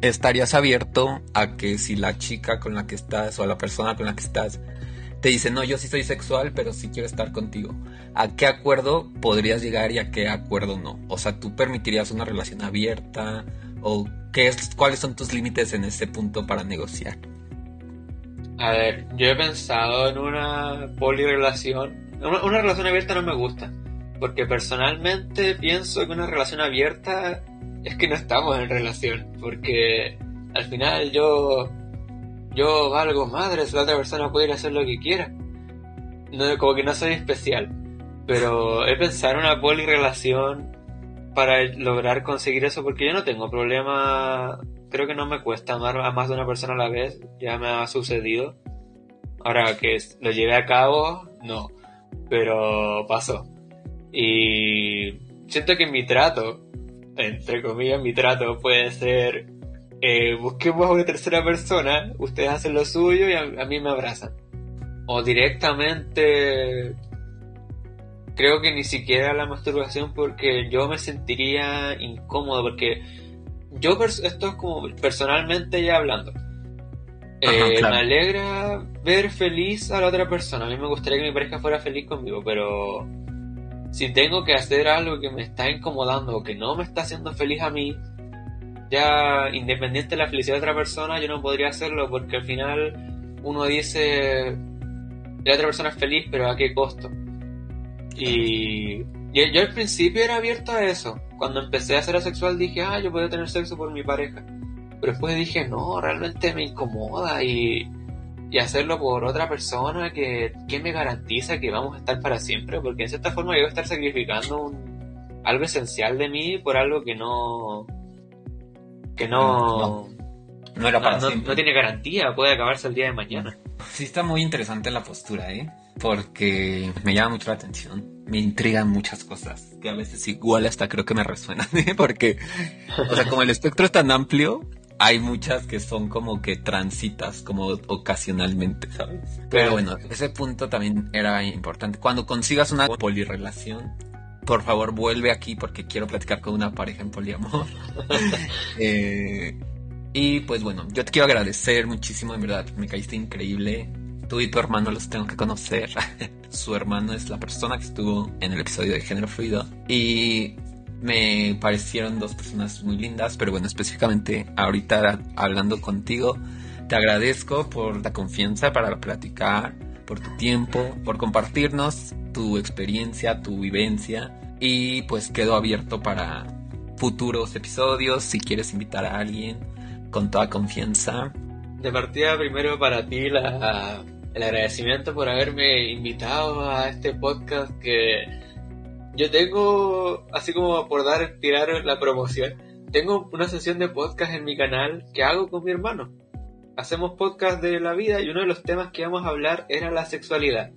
A: estarías abierto a que si la chica con la que estás o la persona con la que estás te dice, no, yo sí soy sexual, pero sí quiero estar contigo. ¿A qué acuerdo podrías llegar y a qué acuerdo no? O sea, ¿tú permitirías una relación abierta? ¿O qué es, cuáles son tus límites en ese punto para negociar?
C: A ver, yo he pensado en una polirrelación. Una, una relación abierta no me gusta. Porque personalmente pienso que una relación abierta es que no estamos en relación. Porque al final yo yo valgo madre, la otra persona puede ir a hacer lo que quiera. No, como que no soy especial. Pero he pensado en una polirrelación para lograr conseguir eso porque yo no tengo problema. Creo que no me cuesta amar a más de una persona a la vez. Ya me ha sucedido. Ahora que lo llevé a cabo, no. Pero pasó. Y siento que mi trato, entre comillas, mi trato puede ser eh, busquemos a una tercera persona, ustedes hacen lo suyo y a, mí me abrazan. O directamente, creo que ni siquiera la masturbación porque yo me sentiría incómodo, porque yo, esto es como personalmente ya hablando. Eh, me alegra ver feliz a la otra persona. A mí me gustaría que mi pareja fuera feliz conmigo, pero si tengo que hacer algo que me está incomodando o que no me está haciendo feliz a mí, ya independiente de la felicidad de otra persona, yo no podría hacerlo porque al final uno dice, la otra persona es feliz, pero ¿a qué costo? Y yo, al principio era abierto a eso. Cuando empecé a ser asexual dije, ah, yo puedo tener sexo por mi pareja. Pero después dije, no, realmente me incomoda y, y hacerlo por otra persona que, que, me garantiza que vamos a estar para siempre, porque en cierta forma yo voy a estar sacrificando un, algo esencial de mí por algo que no, que no,
A: no, era para
C: no, tiene garantía, puede acabarse el día de mañana.
A: Sí está muy interesante la postura, ¿eh? Porque me llama mucho la atención, me intrigan muchas cosas, que a veces igual hasta creo que me resuenan, ¿eh? Porque, o sea, como el espectro es tan amplio, hay muchas que son como que transitas, como ocasionalmente, ¿sabes? Pero bueno, ese punto también era importante. Cuando consigas una polirrelación, por favor vuelve aquí porque quiero platicar con una pareja en poliamor. Eh, y pues bueno, yo te quiero agradecer muchísimo, en verdad, me caíste increíble. Tú y tu hermano los tengo que conocer. Su hermano es la persona que estuvo en el episodio de Género Fluido. Y me parecieron dos personas muy lindas, pero bueno, específicamente ahorita hablando contigo, te agradezco por la confianza para platicar, por tu tiempo, por compartirnos tu experiencia, tu vivencia y pues quedo abierto para futuros episodios si quieres invitar a alguien con toda confianza.
C: De partida primero para ti el agradecimiento por haberme invitado a este podcast que yo tengo, así como por dar, tirar la promoción, tengo una sesión de podcast en mi canal que hago con mi hermano. Hacemos podcast de la vida y uno de los temas que vamos a hablar era la sexualidad.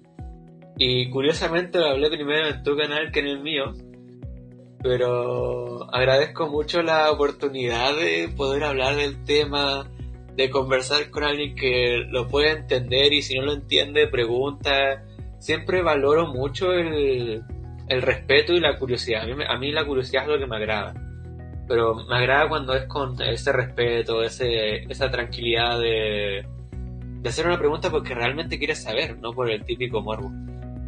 C: Y curiosamente lo hablé primero en tu canal que en el mío. Pero agradezco mucho la oportunidad de poder hablar del tema, de conversar con alguien que lo puede entender y si no lo entiende pregunta. Siempre valoro mucho el, el respeto y la curiosidad. A mí, a mí la curiosidad es lo que me agrada. Pero me agrada cuando es con ese respeto, ese, esa tranquilidad de, de hacer una pregunta porque realmente quieres saber, no por el típico morbo.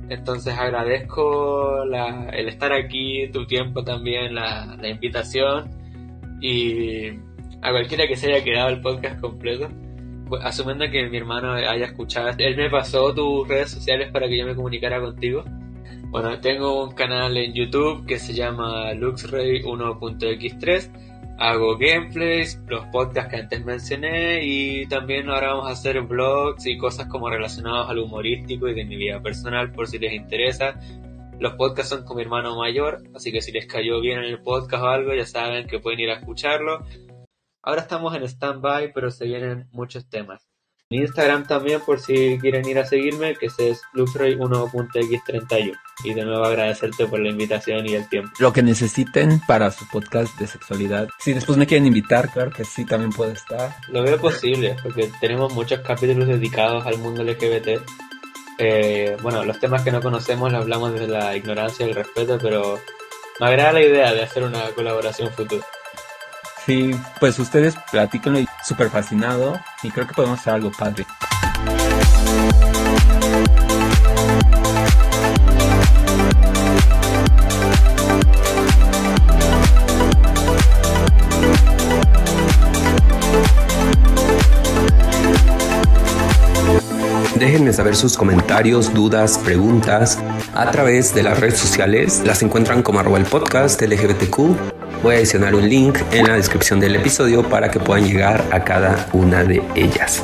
C: Entonces agradezco el estar aquí, tu tiempo también, la, invitación y a cualquiera que se haya quedado el podcast completo, pues, asumiendo que mi hermano haya escuchado, él me pasó tus redes sociales para que yo me comunicara contigo. Bueno, tengo un canal en YouTube que se llama LuxRay 1.x3 hago gameplays, los podcasts que antes mencioné y también ahora vamos a hacer vlogs y cosas como relacionadas al humorístico y de mi vida personal por si les interesa. Los podcasts son con mi hermano mayor, así que si les cayó bien en el podcast o algo ya saben que pueden ir a escucharlo. Ahora estamos en stand-by, pero se vienen muchos temas. Instagram también por si quieren ir a seguirme, que es luxroy1.x31. Y de nuevo agradecerte por la invitación y el tiempo.
A: Lo que necesiten para su podcast de sexualidad. Si después me quieren invitar, claro que sí, también puede estar.
C: Lo veo posible, porque tenemos muchos capítulos dedicados al mundo LGBT. Eh, bueno, los temas que no conocemos los hablamos desde la ignorancia y el respeto, pero me agrada la idea de hacer una colaboración futura.
A: Sí, pues ustedes platíquenlo y súper fascinado y creo que podemos hacer algo padre.
B: Déjenme saber sus comentarios, dudas, preguntas a través de las redes sociales. Las encuentran como arroba el podcast LGBTQ. Voy a adicionar un link en la descripción del episodio para que puedan llegar a cada una de ellas.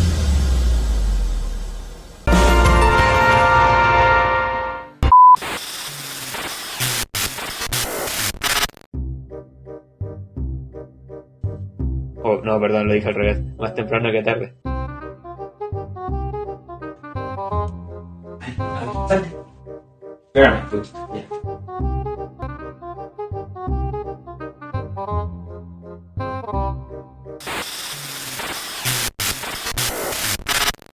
C: Oh, no, perdón, lo dije al revés. Más temprano que tarde.
A: Espérame,